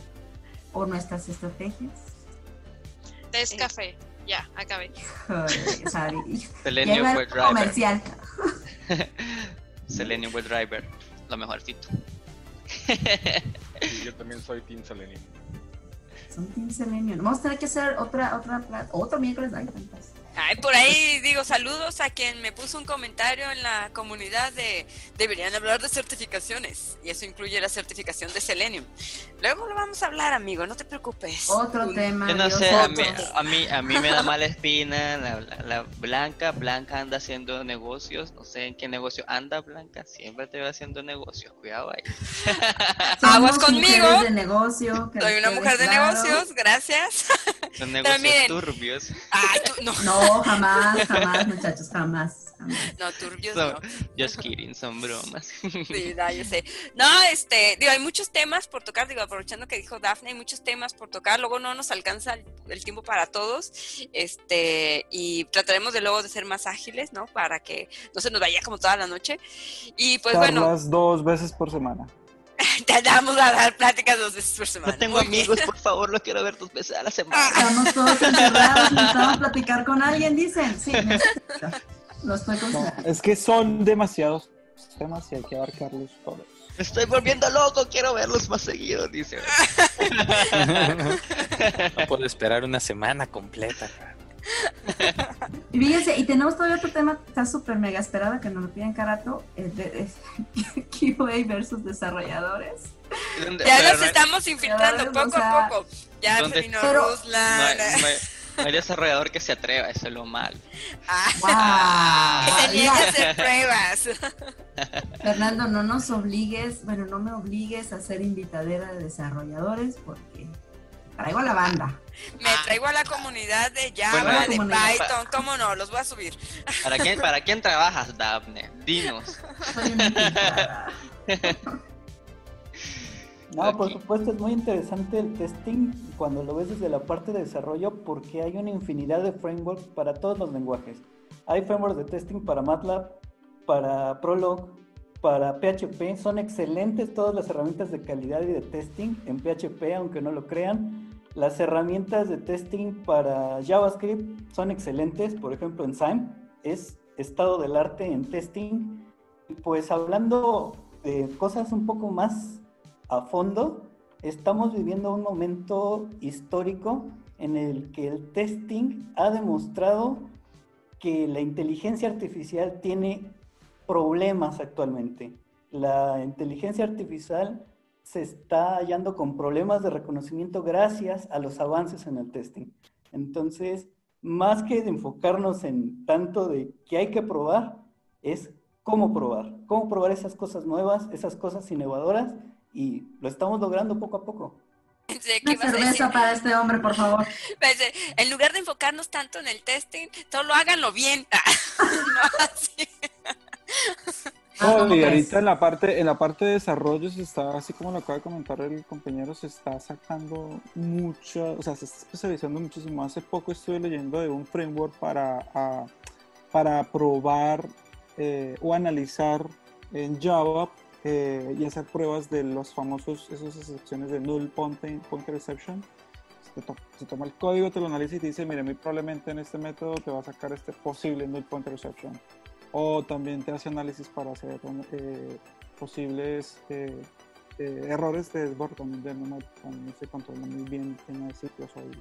o nuestras estrategias. Es café. Ya, acabé. Joder. Selenium Lleva el WebDriver. comercial. Selenium WebDriver, lo mejorcito. Sí, yo también soy Team Selenium. Son Team Selenium. Vamos a tener que hacer otra, otra, otro miércoles. Ay, tantas. Ay, por ahí digo saludos a quien me puso un comentario en la comunidad de deberían hablar de certificaciones y eso incluye la certificación de Selenium. Luego lo vamos a hablar, amigo, no te preocupes. Otro tema. Yo no Dios, sé, a mí, a mí, a mí me da mala espina la, la- la Blanca. Blanca anda haciendo negocios. No sé en qué negocio anda Blanca. Siempre te va haciendo negocios. Cuidado ahí. Aguas conmigo. de negocio. Soy una mujer de claro. negocios, gracias. Son negocios También. turbios. Ay, tú- no, No, jamás, jamás, muchachos, jamás. jamás. no, turbios no. just kidding, son bromas. Sí, da, yo sé. No, este, digo, hay muchos temas por tocar, digo, aprovechando que dijo Dafne, hay muchos temas por tocar, luego no nos alcanza el, el tiempo para todos, este, y trataremos de luego de ser más ágiles, ¿no? Para que no se nos vaya como toda la noche. Y pues bueno, Charlas dos veces por semana. Te damos a dar pláticas dos veces por semana. No tengo Muy bien. amigos, por favor, los quiero ver dos veces a la semana. Estamos todos encerrados, necesitamos platicar con alguien, dicen. Sí. Lo estoy No, es que son demasiados temas y hay que abarcarlos todos. Me estoy volviendo loco, quiero verlos más seguido, dice. No puedo esperar una semana completa. Y fíjense, y tenemos todavía otro tema que está súper mega esperado, que nos lo piden cada rato, el de, es QA versus desarrolladores. ¿Dónde- Ya nos no- estamos infiltrando o poco sea, a poco. Ya se ¿dónde- vino Pero- no Ruslan. hay, no hay- no hay desarrollador que se atreva, eso es lo malo. Ah, ¡Wow! que se niegue a hacer pruebas. Fernando, no nos obligues, bueno, no me obligues a ser invitadera de desarrolladores porque traigo a la banda. Me traigo a la comunidad de Java, Bueno, de comunidad. Python, cómo no, los voy a subir. ¿Para quién, ¿Para quién trabajas, Daphne? Dinos. No, por supuesto, es muy interesante el testing cuando lo ves desde la parte de desarrollo porque hay una infinidad de frameworks para todos los lenguajes. Hay frameworks de testing para MATLAB, para Prolog, para PHP. Son excelentes todas las herramientas de calidad y de testing en PHP, aunque no lo crean. Las herramientas de testing para JavaScript son excelentes. Por ejemplo, Enzyme es estado del arte en testing. Pues hablando de cosas un poco más a fondo, estamos viviendo un momento histórico en el que el testing ha demostrado que la inteligencia artificial tiene problemas actualmente. La inteligencia artificial se está hallando con problemas de reconocimiento gracias a los avances en el testing. Entonces, más que de enfocarnos en tanto de qué hay que probar, es cómo probar, cómo probar esas cosas nuevas, esas cosas innovadoras, y lo estamos logrando poco a poco. Una cerveza para este hombre, por favor. Pensé, en lugar de enfocarnos tanto en el testing, solo háganlo bien. no, así. No, y ahorita en la parte, en la parte de desarrollo se está, así como lo acaba de comentar el compañero, se está sacando mucho, o sea, se está especializando muchísimo. Hace poco estuve leyendo de un framework para, a- para probar eh, o analizar en Java eh, y hacer pruebas de los famosos, esas excepciones de null pointer, pointer exception. Se, to- se toma el código, te lo analiza y te dice, mire, muy probablemente en este método te va a sacar este posible null pointer exception o también te hace análisis para hacer eh, posibles eh, eh, errores de desbordamiento de memoria. No se controla muy bien en ciclos oídos.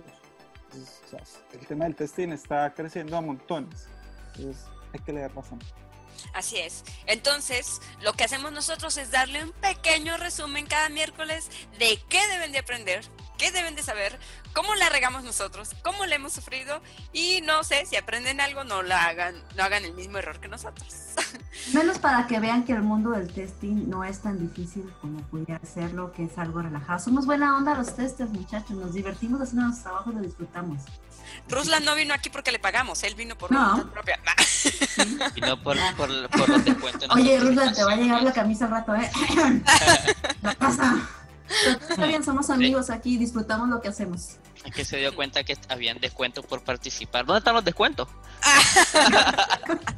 Entonces, o sea, el tema del testing está creciendo a montones. Entonces, hay que leer bastante. Así es. Entonces, lo que hacemos nosotros es darle un pequeño resumen cada miércoles de qué deben de aprender, qué deben de saber, cómo la regamos nosotros, cómo la hemos sufrido y no sé, si aprenden algo no la hagan, no hagan el mismo error que nosotros. Menos para que vean que el mundo del testing no es tan difícil como pudiera serlo, que es algo relajado. Somos buena onda los testers, muchachos. Nos divertimos haciendo nuestro trabajo y lo disfrutamos. Ruslan no vino aquí porque le pagamos, él vino por No. voluntad propia. Y no por, por, por los descuentos. en Oye, Ruslan, te va a llegar la camisa al rato, ¿eh? la pasa. Pero está bien, somos amigos aquí, disfrutamos lo que hacemos. Es que se dio cuenta que habían descuentos por participar. ¿Dónde están los descuentos?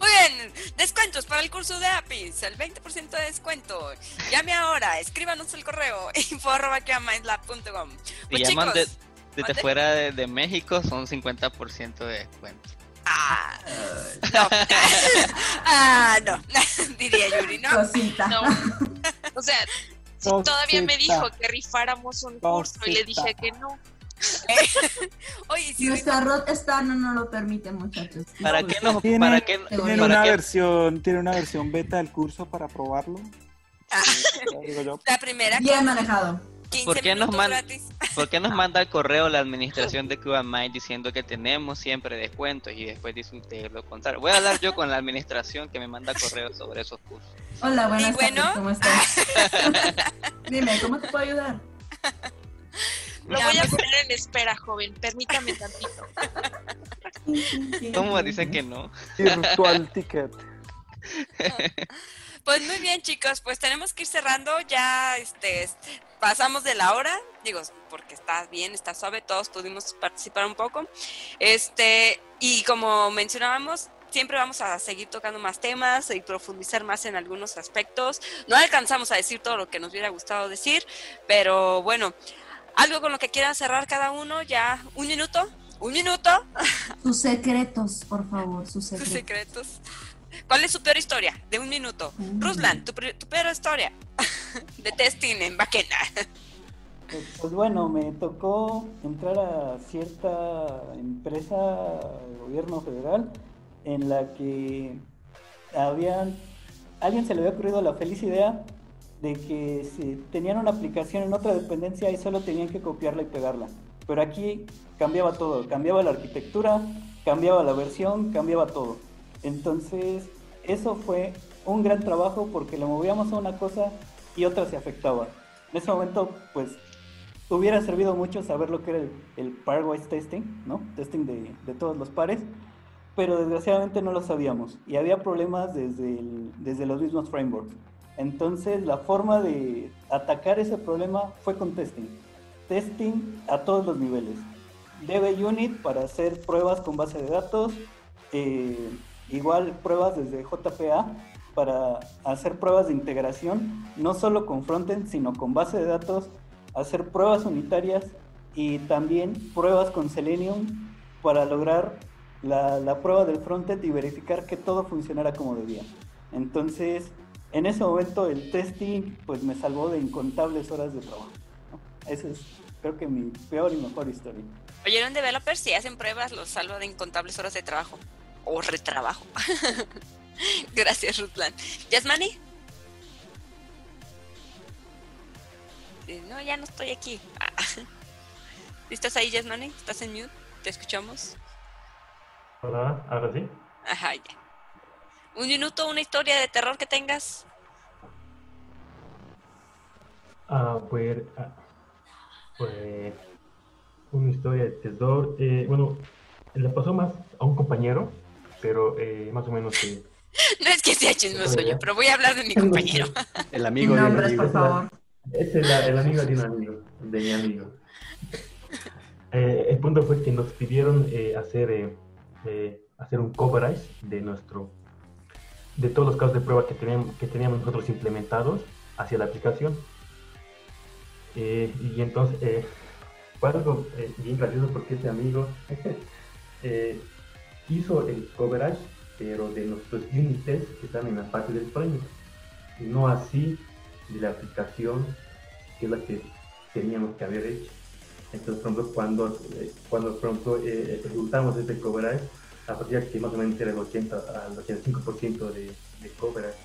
Muy bien, descuentos para el curso de APIs, el 20% de descuento. Llame ahora, escríbanos el correo. Si Pues de- desde ¿mande? fuera de, de México, son 50% de descuento. Ah, no. ah, no, diría Yuri, ¿no? Cosita. No. O sea, si todavía me dijo que rifáramos un curso y le dije que no. Oye, si Nuestra ROT está no nos lo permite, muchachos. ¿Para qué ¿Tiene, para qué- tienen para una qué- versión, tiene una versión beta del curso para probarlo. Digo yo. la primera Bien manejado. 15 ¿Por qué, nos manda, gratis. ¿Por qué nos manda el correo la administración de CubaMind diciendo que tenemos siempre descuentos y después dice usted lo contrario? Voy a hablar yo con la administración que me manda correos sobre esos cursos. Hola, buenas bueno. tardes, ¿cómo estás? Dime, ¿cómo te puedo ayudar? Lo voy a poner en espera, joven. Permítame tantito. ¿Cómo dicen que no? Virtual ticket. Pues muy bien, chicos, pues tenemos que ir cerrando. Ya este pasamos de la hora, digo, porque está bien, está suave, todos pudimos participar un poco. Este, y como mencionábamos, siempre vamos a seguir tocando más temas y profundizar más en algunos aspectos. No alcanzamos a decir todo lo que nos hubiera gustado decir, pero bueno, algo con lo que quieran cerrar cada uno, ya un minuto, un minuto, Sus secretos, por favor, sus sus secretos. ¿Cuál es su peor historia? De un minuto. Mm. Ruslan, tu, tu peor historia de testing en backend. Pues, pues bueno, me tocó entrar a cierta empresa gobierno federal en la que habían, alguien se le había ocurrido la feliz idea de que si tenían una aplicación en otra dependencia y solo tenían que copiarla y pegarla. Pero aquí cambiaba todo, cambiaba la arquitectura, cambiaba la versión, cambiaba todo. Entonces, eso fue un gran trabajo porque le movíamos a una cosa y otra se afectaba. En ese momento, pues, hubiera servido mucho saber lo que era el, el pairwise testing, ¿no? Testing de, de todos los pares, pero desgraciadamente no lo sabíamos y había problemas desde, el- desde los mismos frameworks. Entonces, la forma de atacar ese problema fue con testing. Testing a todos los niveles. DB Unit para hacer pruebas con base de datos, eh, igual pruebas desde JPA para hacer pruebas de integración, no solo con frontend, sino con base de datos, hacer pruebas unitarias y también pruebas con Selenium para lograr la, la prueba del frontend y verificar que todo funcionara como debía. Entonces, en ese momento el testing pues me salvó de incontables horas de trabajo. ¿no? Esa es creo que mi peor y mejor historia. Oyeron developers, si hacen pruebas, los salvo de incontables horas de trabajo. O retrabajo. Gracias, Ruslan. Yasmani, de, no, ya no estoy aquí. Ah. ¿Estás ahí, Jasmine? ¿Estás en mute? ¿Te escuchamos? Hola, ahora sí. Ajá, ya. Un minuto, una historia de terror que tengas. Ah, pues, ah, pues, una historia de terror. Eh, bueno, le pasó más a un compañero, pero eh, más o menos eh, No es que sea chismoso yo, pero voy a hablar de mi compañero. El amigo de un amigo. por favor. Es el, el amigo de un amigo, de mi amigo. Eh, el punto fue que nos pidieron eh, hacer, eh, eh, hacer un coverage de nuestro, de todos los casos de prueba que teníamos, que teníamos nosotros implementados hacia la aplicación. Eh, y entonces eh, fue algo eh, bien gracioso porque este amigo eh, hizo el coverage, pero de nuestros tests que están en la parte del framework, y no así de la aplicación que es la que teníamos que haber hecho. Entonces, por ejemplo, cuando, eh, cuando por ejemplo, eh, ejecutamos este coverage, aparecía que más o menos era el 80 al 85% de, de coverage.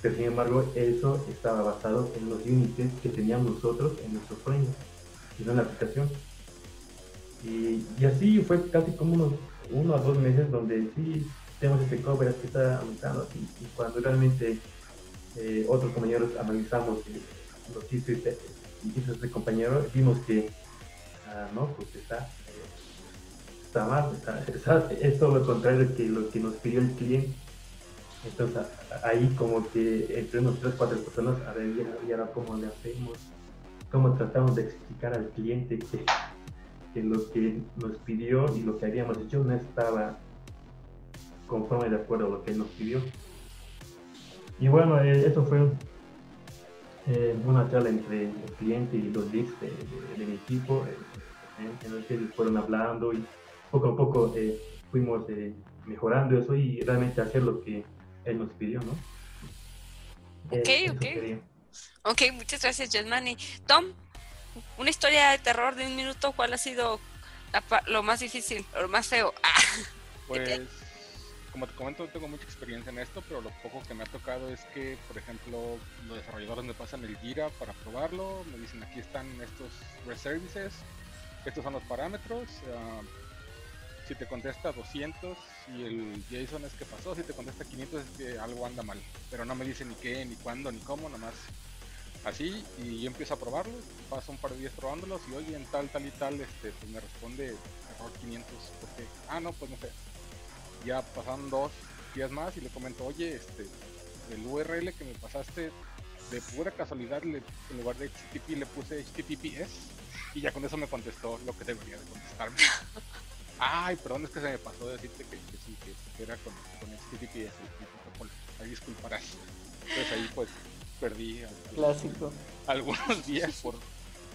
Pero sin embargo, eso estaba basado en los units que teníamos nosotros en nuestro framework y no en la aplicación. Y, así fue casi como unos uno a dos meses donde sí tenemos este coverage que está aumentando y, y cuando realmente eh, otros compañeros analizamos eh, los sitios de este compañero, vimos que ah, no, pues está, eh, está mal, está, está- es todo lo contrario que lo que nos pidió el cliente. Entonces ahí como que entre unos tres, cuatro personas, a ver, y ahora- y ahora cómo le hacemos, cómo tratamos de explicar al cliente que, que lo que nos pidió y lo que habíamos hecho no estaba conforme de acuerdo a lo que él nos pidió. Y bueno, eh, eso fue eh, una charla entre el cliente y los leads de, de- de mi equipo, eh, en- el que ellos fueron hablando y poco a poco eh, fuimos eh, mejorando eso y realmente hacer lo que él nos pidió, ¿no? Eh, Ok, eso ok. sería. Ok, muchas gracias, Jasmine. Tom, una historia de terror de un minuto, ¿cuál ha sido lo más difícil, lo más feo? Pues, como te comento, no tengo mucha experiencia en esto, pero lo poco que me ha tocado es que, por ejemplo, los desarrolladores me pasan el Jira para probarlo, me dicen aquí están estos REST services, estos son los parámetros, ah, si te contesta 200 y el JSON es que pasó, si te contesta 500 es que algo anda mal, pero no me dice ni qué, ni cuándo, ni cómo, nomás así y yo empiezo a probarlo, paso un par de días probándolos y oye en tal, tal y tal, este, pues me responde error 500, porque, ah no, pues no sé, ya pasaron dos días más y le comento, oye, este, el URL que me pasaste, de pura casualidad, en lugar de HTTP le puse HTTPS y ya con eso me contestó lo que debería de contestarme. Ay, perdón, es que se me pasó decirte que, que sí, que, era con, con HTTPS protocolo. Ahí disculparás. Entonces ahí pues perdí Clásico. algunos días por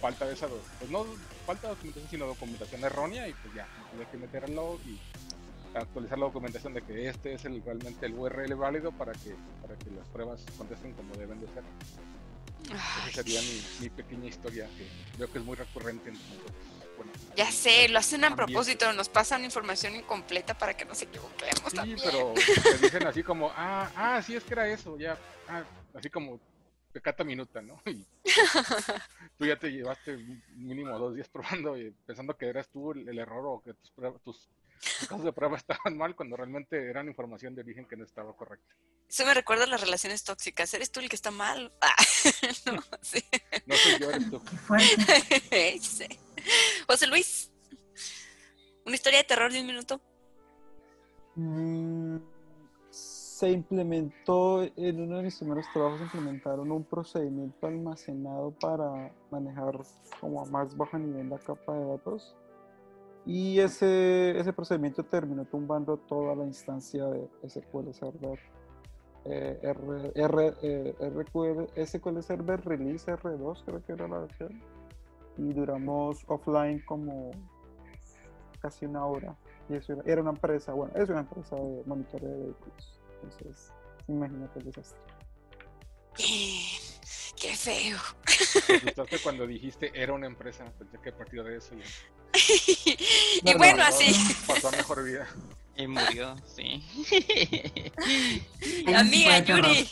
falta de esa, pues no falta de documentación, sino documentación errónea y pues ya, tuve que meter al log y actualizar la documentación de que este es el realmente el URL válido para que para que las pruebas contesten como deben de ser. Esa sería mi, mi pequeña historia que veo que es muy recurrente en. Bueno, ya sé, lo hacen a propósito, nos pasan información incompleta para que nos equivoquemos Sí, también. pero te dicen así como, ah, ah, sí es que era eso, ya, ah, así como pecata minuta, ¿no? Y tú ya te llevaste mínimo dos días probando y pensando que eras tú el, el error o que tus, pruebas- tus, tus casos de prueba estaban mal cuando realmente eran información de origen que no estaba correcta. Eso me recuerda a las relaciones tóxicas. ¿Eres tú el que está mal? Ah, no, sí. No soy yo, eres tú. Sí. José Luis, una historia de terror de un minuto. Mm, se implementó en uno de mis primeros trabajos implementaron un procedimiento almacenado para manejar como a más bajo nivel la capa de datos. Y ese, ese procedimiento terminó tumbando toda la instancia de SQL Server eh, R, R, eh, RQL SQL Server Release R2 creo que era la versión. Y duramos offline como casi una hora. Y eso era, era una empresa, bueno, es una empresa de monitoreo de vehículos. Entonces, imagínate el desastre. Qué feo. Me asustaste cuando dijiste era una empresa, pensé que a partir de eso ya. Y bueno, así. Pasó a mejor vida. Y murió, sí. Amiga Yuri.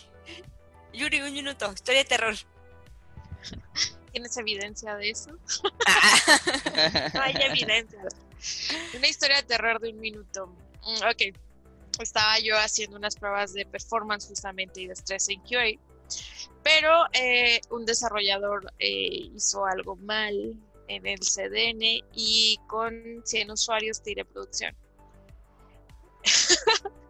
Yuri, un minuto. Historia de terror. ¿Tienes evidencia de eso? no hay evidencia. Una historia de terror de un minuto. Mm, ok. Estaba yo haciendo unas pruebas de performance justamente y de estrés en QA, pero eh, un desarrollador eh, hizo algo mal en el CDN y con 100 usuarios tiré producción.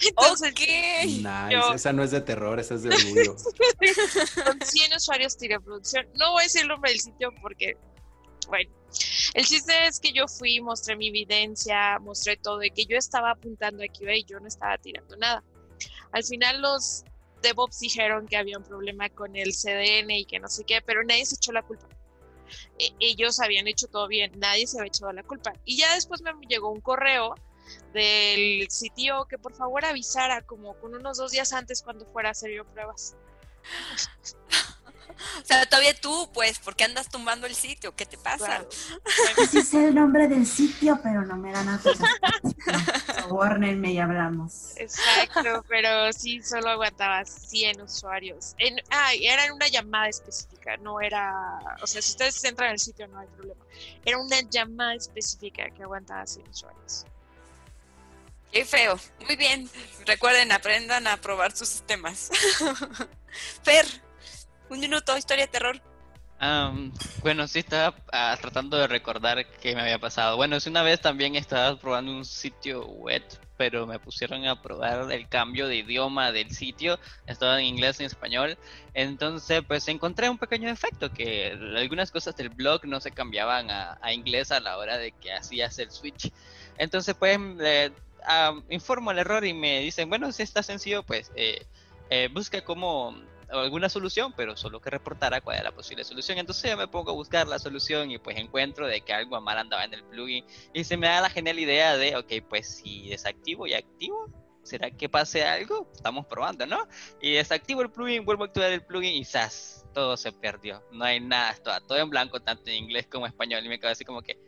Entonces, Nice. esa no es de terror, esa es de orgullo. con 100 usuarios tiré producción. No voy a decir el nombre del sitio porque, bueno, el chiste es que yo fui, mostré mi evidencia, mostré todo y que yo estaba apuntando aquí y yo no estaba tirando nada. Al final los DevOps dijeron que había un problema con el CDN y que no sé qué, pero nadie se echó la culpa. E, ellos habían hecho todo bien, nadie se había echado la culpa. Y ya después me llegó un correo del sitio que por favor avisara como con unos dos días antes cuando fuera a hacer yo pruebas. O sea, todavía tú, pues, ¿por qué andas tumbando el sitio? ¿Qué te pasa? Ese es el nombre del sitio, pero no me dan nada. Sobornenme y hablamos. Exacto, pero sí, solo aguantaba 100 usuarios. En, ah, era en una llamada específica, no era... O sea, si ustedes entran en el sitio no hay problema. Era una llamada específica que aguantaba 100 usuarios. Qué feo. Muy bien. Recuerden, aprendan a probar sus sistemas. Fer, un minuto, historia de terror. bueno, sí estaba ah, tratando de recordar qué me había pasado. Bueno, es una vez también estaba probando un sitio web, pero me pusieron a probar el cambio de idioma del sitio. Estaba en inglés y en español. Entonces, pues encontré un pequeño defecto, que algunas cosas del blog no se cambiaban a, inglés a la hora de que hacías el switch. Entonces, pues informo el error y me dicen, bueno, si está sencillo, pues eh, eh, busca como alguna solución, pero solo que reportara cuál era la posible solución. Entonces yo me pongo a buscar la solución y pues encuentro de que algo mal andaba en el plugin y se me da la genial idea de, ok, pues si desactivo y activo, ¿será que pase algo? Estamos probando, ¿no? Y desactivo el plugin, vuelvo a activar el plugin y ¡zas! Todo se perdió. No hay nada, todo, todo en blanco, tanto en inglés como en español. Y me quedo así como que,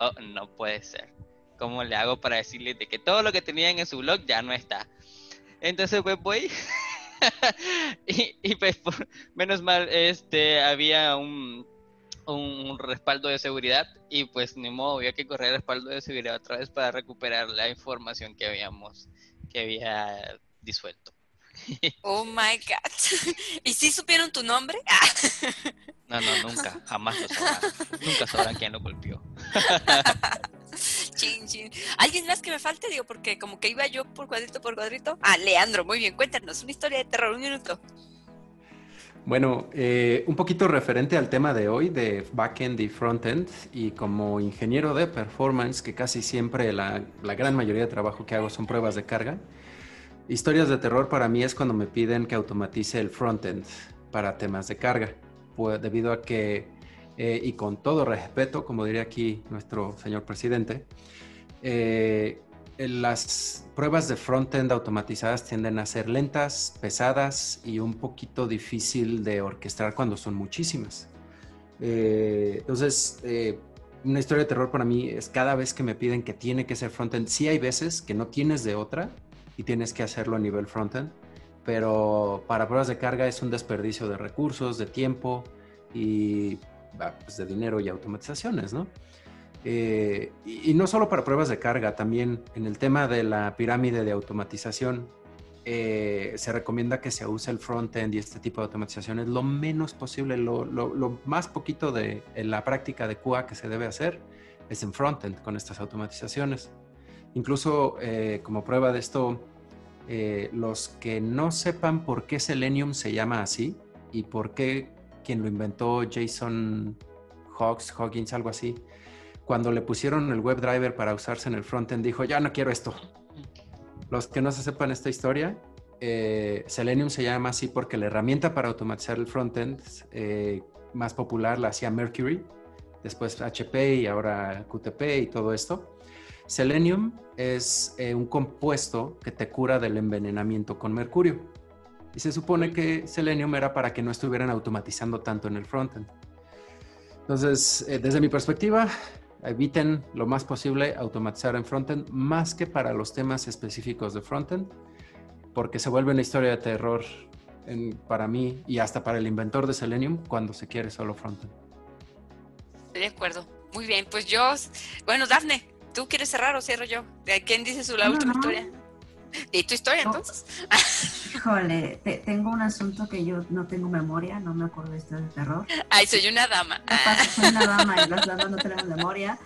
oh, no puede ser. ¿Cómo le hago para decirle de que todo lo que tenían en su blog ya no está? Entonces pues voy y, pues menos mal este había un, un respaldo de seguridad y pues ni modo había que correr el respaldo de seguridad otra vez para recuperar la información que habíamos que había disuelto. Oh my god. ¿Y si supieron tu nombre? No, no, nunca, jamás lo sabrán. Nunca sabrán quién lo golpeó. Chin, chin. ¿Alguien más que me falte? Digo, porque como que iba yo por cuadrito por cuadrito. Ah, Leandro, muy bien, cuéntanos, una historia de terror, un minuto. Bueno, eh, un poquito referente al tema de hoy de backend y frontend y como ingeniero de performance, que casi siempre la, la, gran mayoría de trabajo que hago son pruebas de carga, historias de terror para mí es cuando me piden que automatice el frontend para temas de carga, pues, debido a que eh, y con todo respeto, como diría aquí nuestro señor presidente, eh, las pruebas de frontend automatizadas tienden a ser lentas, pesadas y un poquito difícil de orquestar cuando son muchísimas. Eh, entonces, una historia de terror para mí es cada vez que me piden que tiene que ser frontend. Sí hay veces que no tienes de otra y tienes que hacerlo a nivel frontend, pero para pruebas de carga es un desperdicio de recursos, de tiempo y pues, de dinero y automatizaciones, ¿no? Eh, y, no solo para pruebas de carga, también en el tema de la pirámide de automatización, eh, se recomienda que se use el front-end y este tipo de automatizaciones lo menos posible, lo, lo, más poquito de la práctica de QA que se debe hacer es en front-end con estas automatizaciones. Incluso eh, como prueba de esto, los que no sepan por qué Selenium se llama así y por qué quien lo inventó, Jason Hawks, Hoggins, algo así, cuando le pusieron el WebDriver para usarse en el frontend, dijo, ya no quiero esto. Los que no se sepan esta historia, eh, Selenium se llama así porque la herramienta para automatizar el frontend eh, más popular la hacía Mercury, después HP y ahora QTP y todo esto. Selenium es eh, un compuesto que te cura del envenenamiento con mercurio. Y se supone que Selenium era para que no estuvieran automatizando tanto en el frontend. Entonces, eh, desde mi perspectiva, eviten lo más posible automatizar en frontend, más que para los temas específicos de frontend, porque se vuelve una historia de terror para mí y hasta para el inventor de Selenium cuando se quiere solo frontend. De acuerdo. Muy bien, pues yo, bueno, Dafne, ¿tú quieres cerrar o cierro yo? ¿De quién dice su la No, última no. historia? ¿Y tu historia No. entonces? Híjole, te- tengo un asunto que yo no tengo memoria, no me acuerdo de historias de terror. Ay, soy una dama. Soy una dama y las damas no tenemos memoria.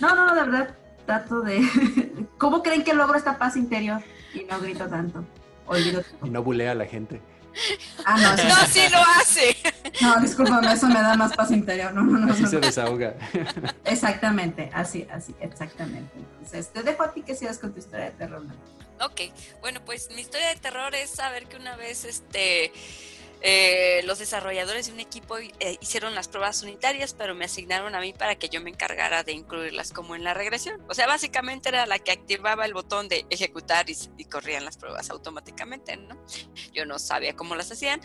No, no, de verdad, trato de... ¿Cómo creen que logro esta paz interior y no grito tanto? Olvido Y no bulea a la gente. Ah, no, eso- No, sí lo hace. no, discúlpame, eso me da más paz interior. No, no, no, Así no, se no. desahoga. Exactamente, así, así, exactamente. Entonces, te dejo a ti que sigas con tu historia de terror. Ok, bueno, pues mi historia de terror es saber que una vez este eh, los desarrolladores de un equipo eh, hicieron las pruebas unitarias, pero me asignaron a mí para que yo me encargara de incluirlas como en la regresión. O sea, básicamente era la que activaba el botón de ejecutar y, corrían las pruebas automáticamente, ¿no? Yo no sabía cómo las hacían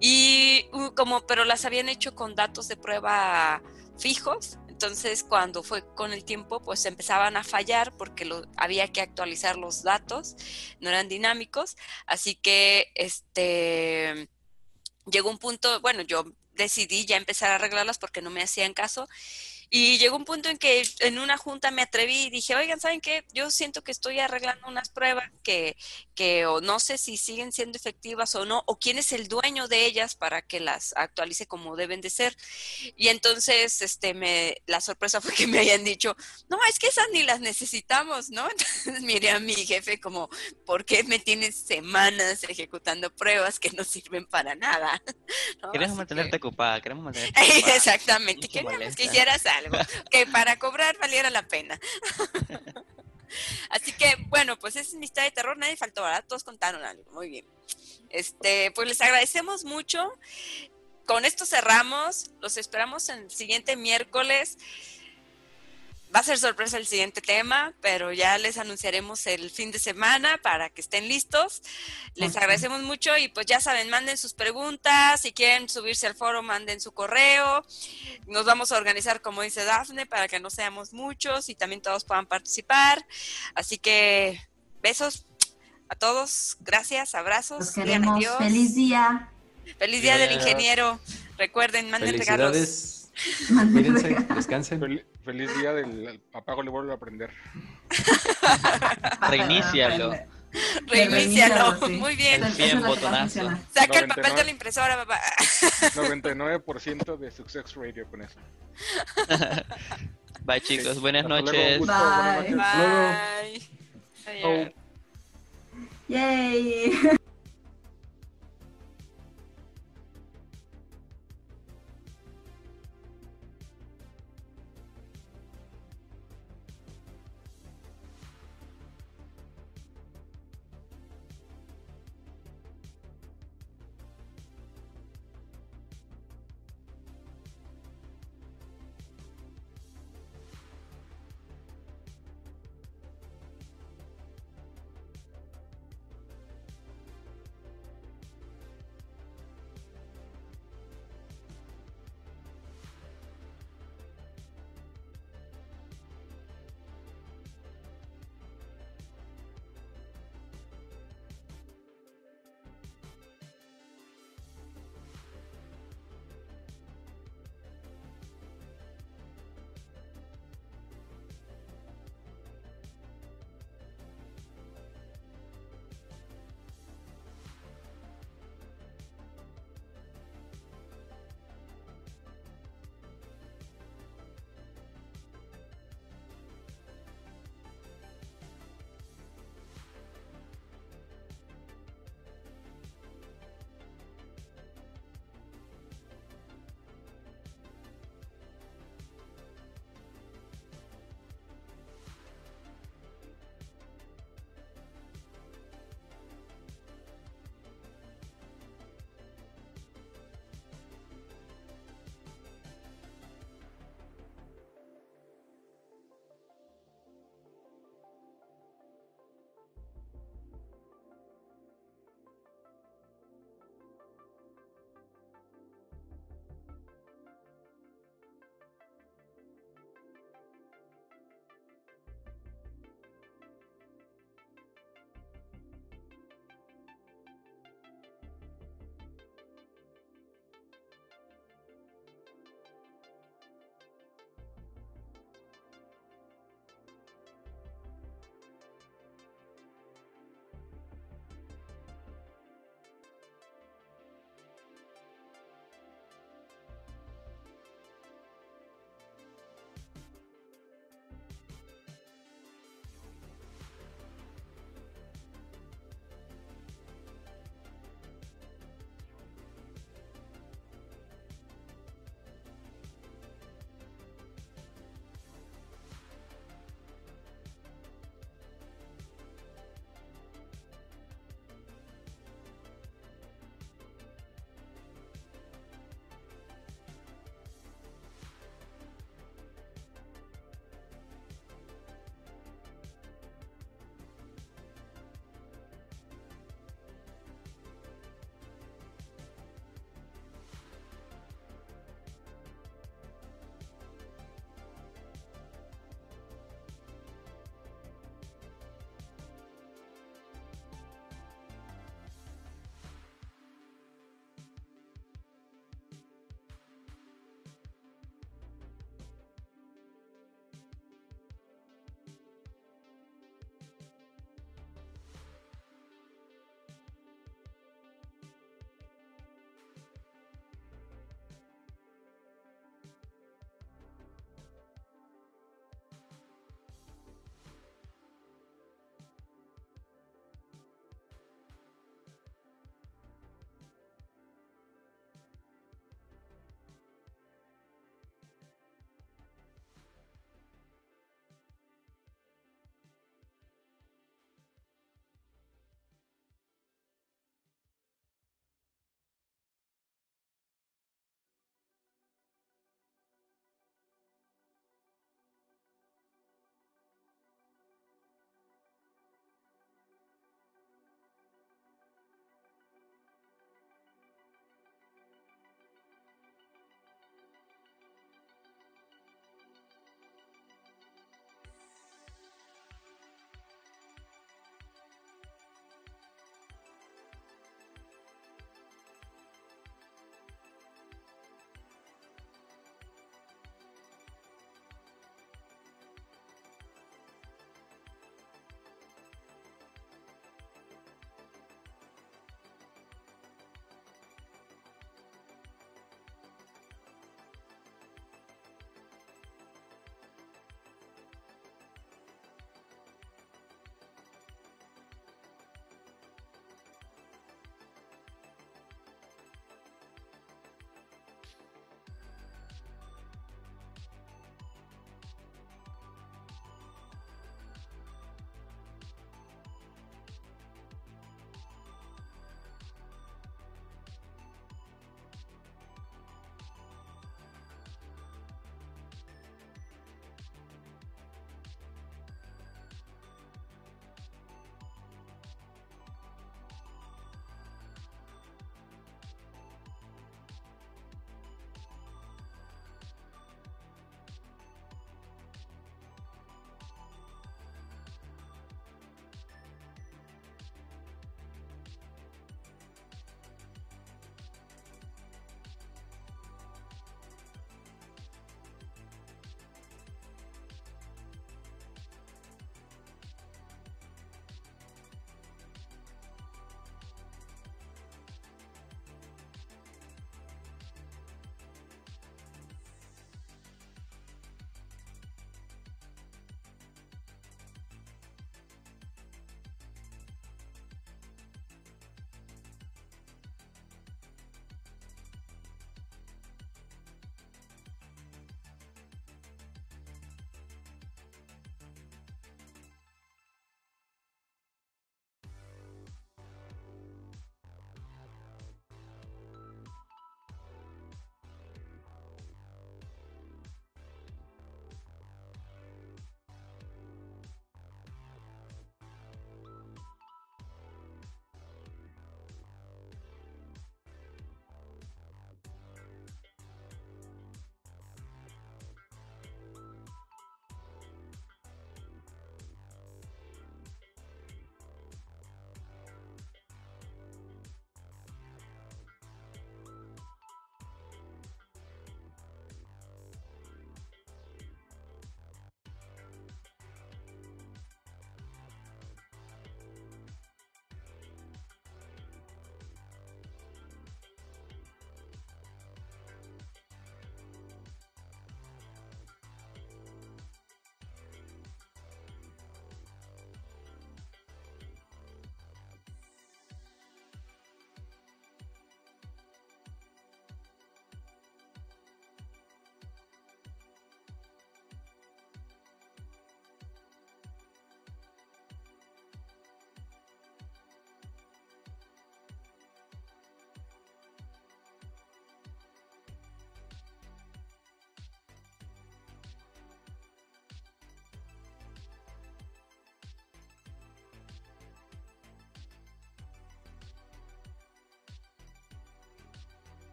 y como, pero las habían hecho con datos de prueba fijos. Entonces, cuando fue con el tiempo, pues empezaban a fallar porque había que actualizar los datos, no eran dinámicos. Así que, este, llegó un punto, bueno, yo decidí ya empezar a arreglarlas porque no me hacían caso. Y llegó un punto en que en una junta me atreví y dije, oigan, ¿saben qué? Yo siento que estoy arreglando unas pruebas que, que o no sé si siguen siendo efectivas o no, o quién es el dueño de ellas para que las actualice como deben de ser. Y entonces, este, me, la sorpresa fue que me hayan dicho, no, es que esas ni las necesitamos, ¿no? Entonces miré a mi jefe como, ¿por qué me tienes semanas ejecutando pruebas que no sirven para nada? ¿No? Queremos mantenerte que- ocupada, queremos mantenerte ocupada. Exactamente, molesta. que hicieras algo que para cobrar valiera la pena. Así que, bueno, pues es mi historia de terror. Nadie faltó, ¿verdad? Todos contaron algo. Muy bien. Este, pues les agradecemos mucho. Con esto cerramos. Los esperamos el siguiente miércoles. Va a ser sorpresa el siguiente tema, pero ya les anunciaremos el fin de semana para que estén listos. Les agradecemos mucho y pues ya saben, manden sus preguntas, si quieren subirse al foro, manden su correo. Nos vamos a organizar, como dice Dafne, para que no seamos muchos y también todos puedan participar. Así que besos a todos, gracias, abrazos. Los digan queremos. adiós. Feliz día. Feliz día del ingeniero. Recuerden, manden regalos. Regalos. descansen. Fel- feliz día del apago le vuelvo a aprender. Reinícialo. Reinícialo. sí. Muy bien. Esa- Bien, botonazo. Saca el papel 99. de la impresora, papá. 99% de Success Radio con eso. Bye chicos, buenas noches. gusto, buenas Bye. noches. Bye. Oh. Adiós. Yay.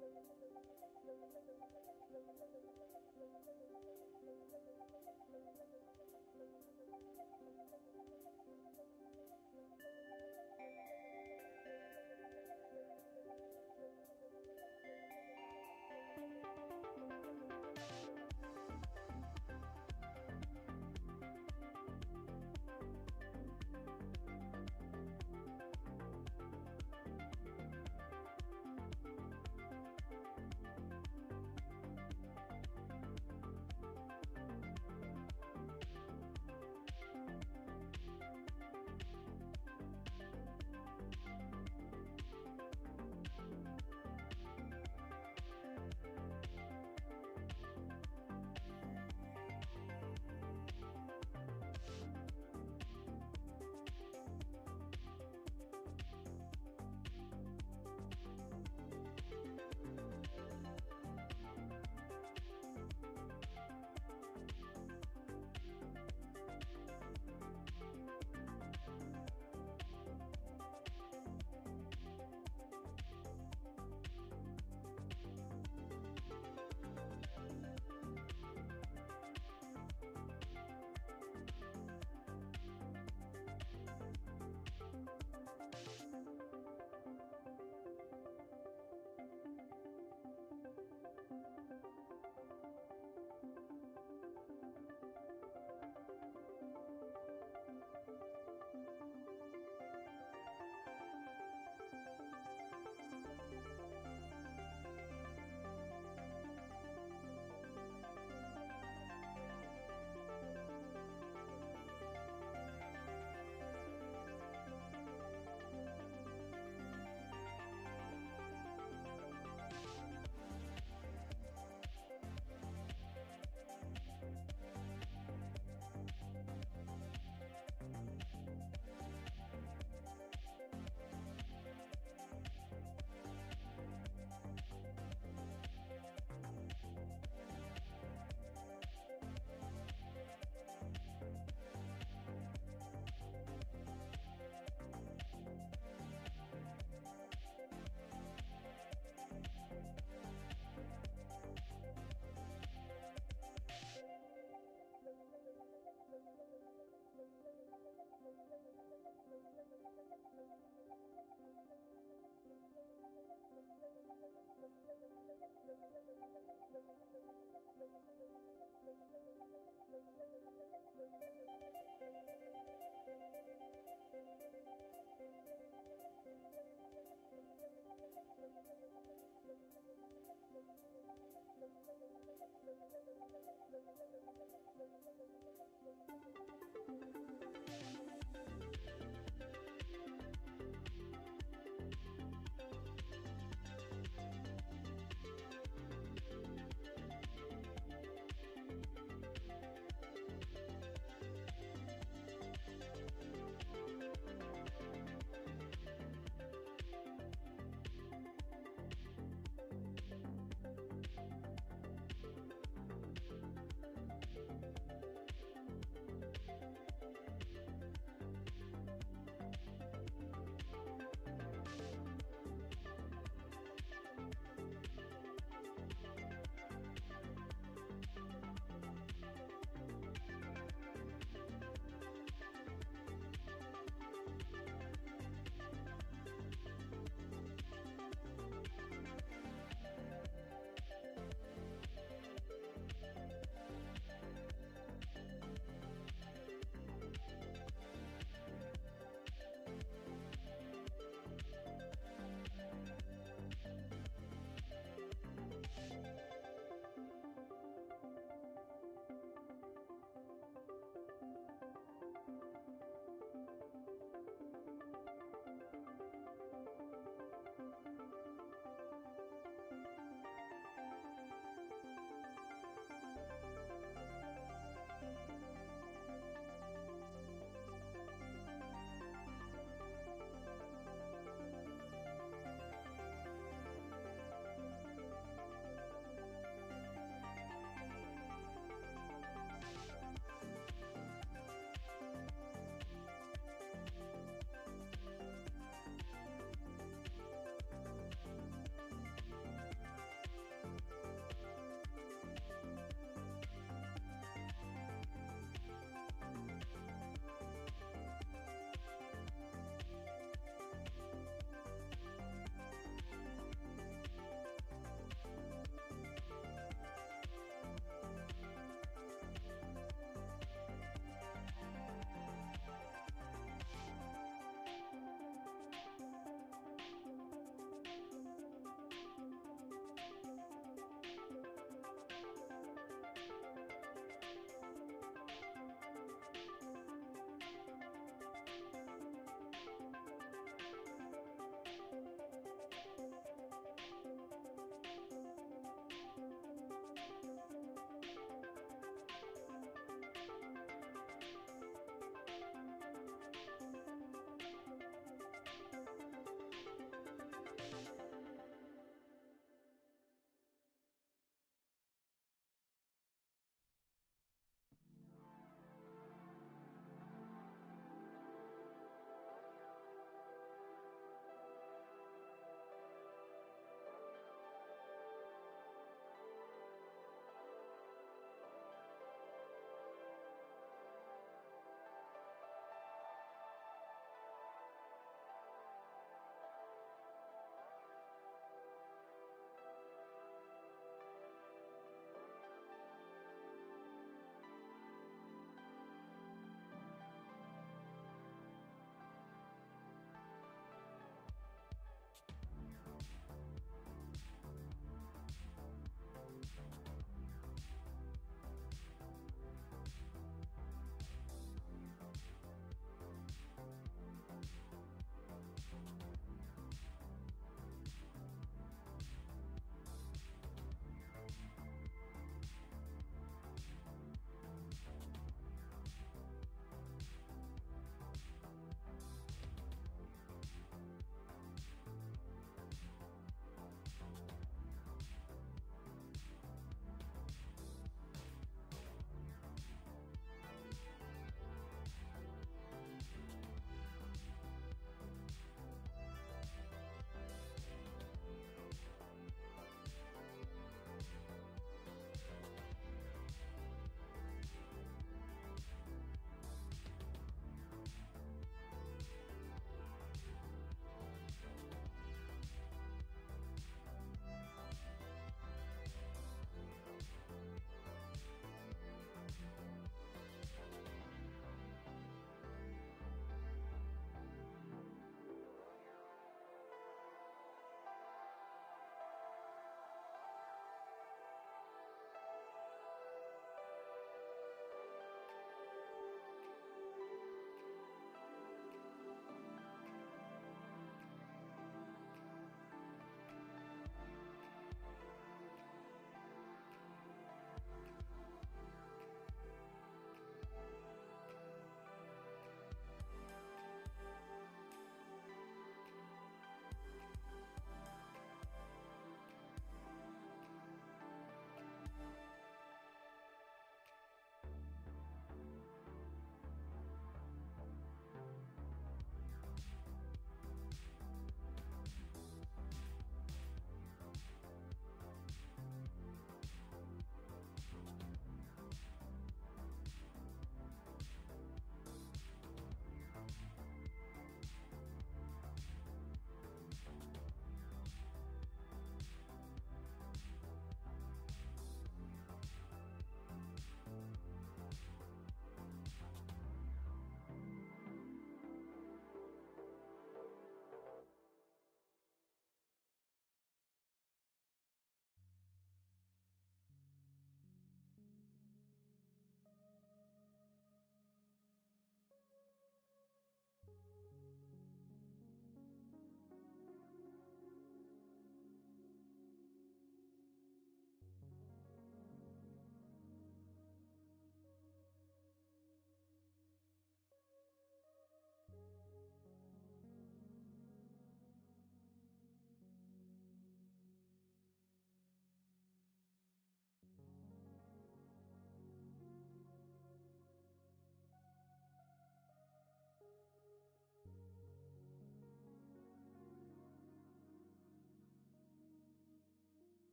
Thank you.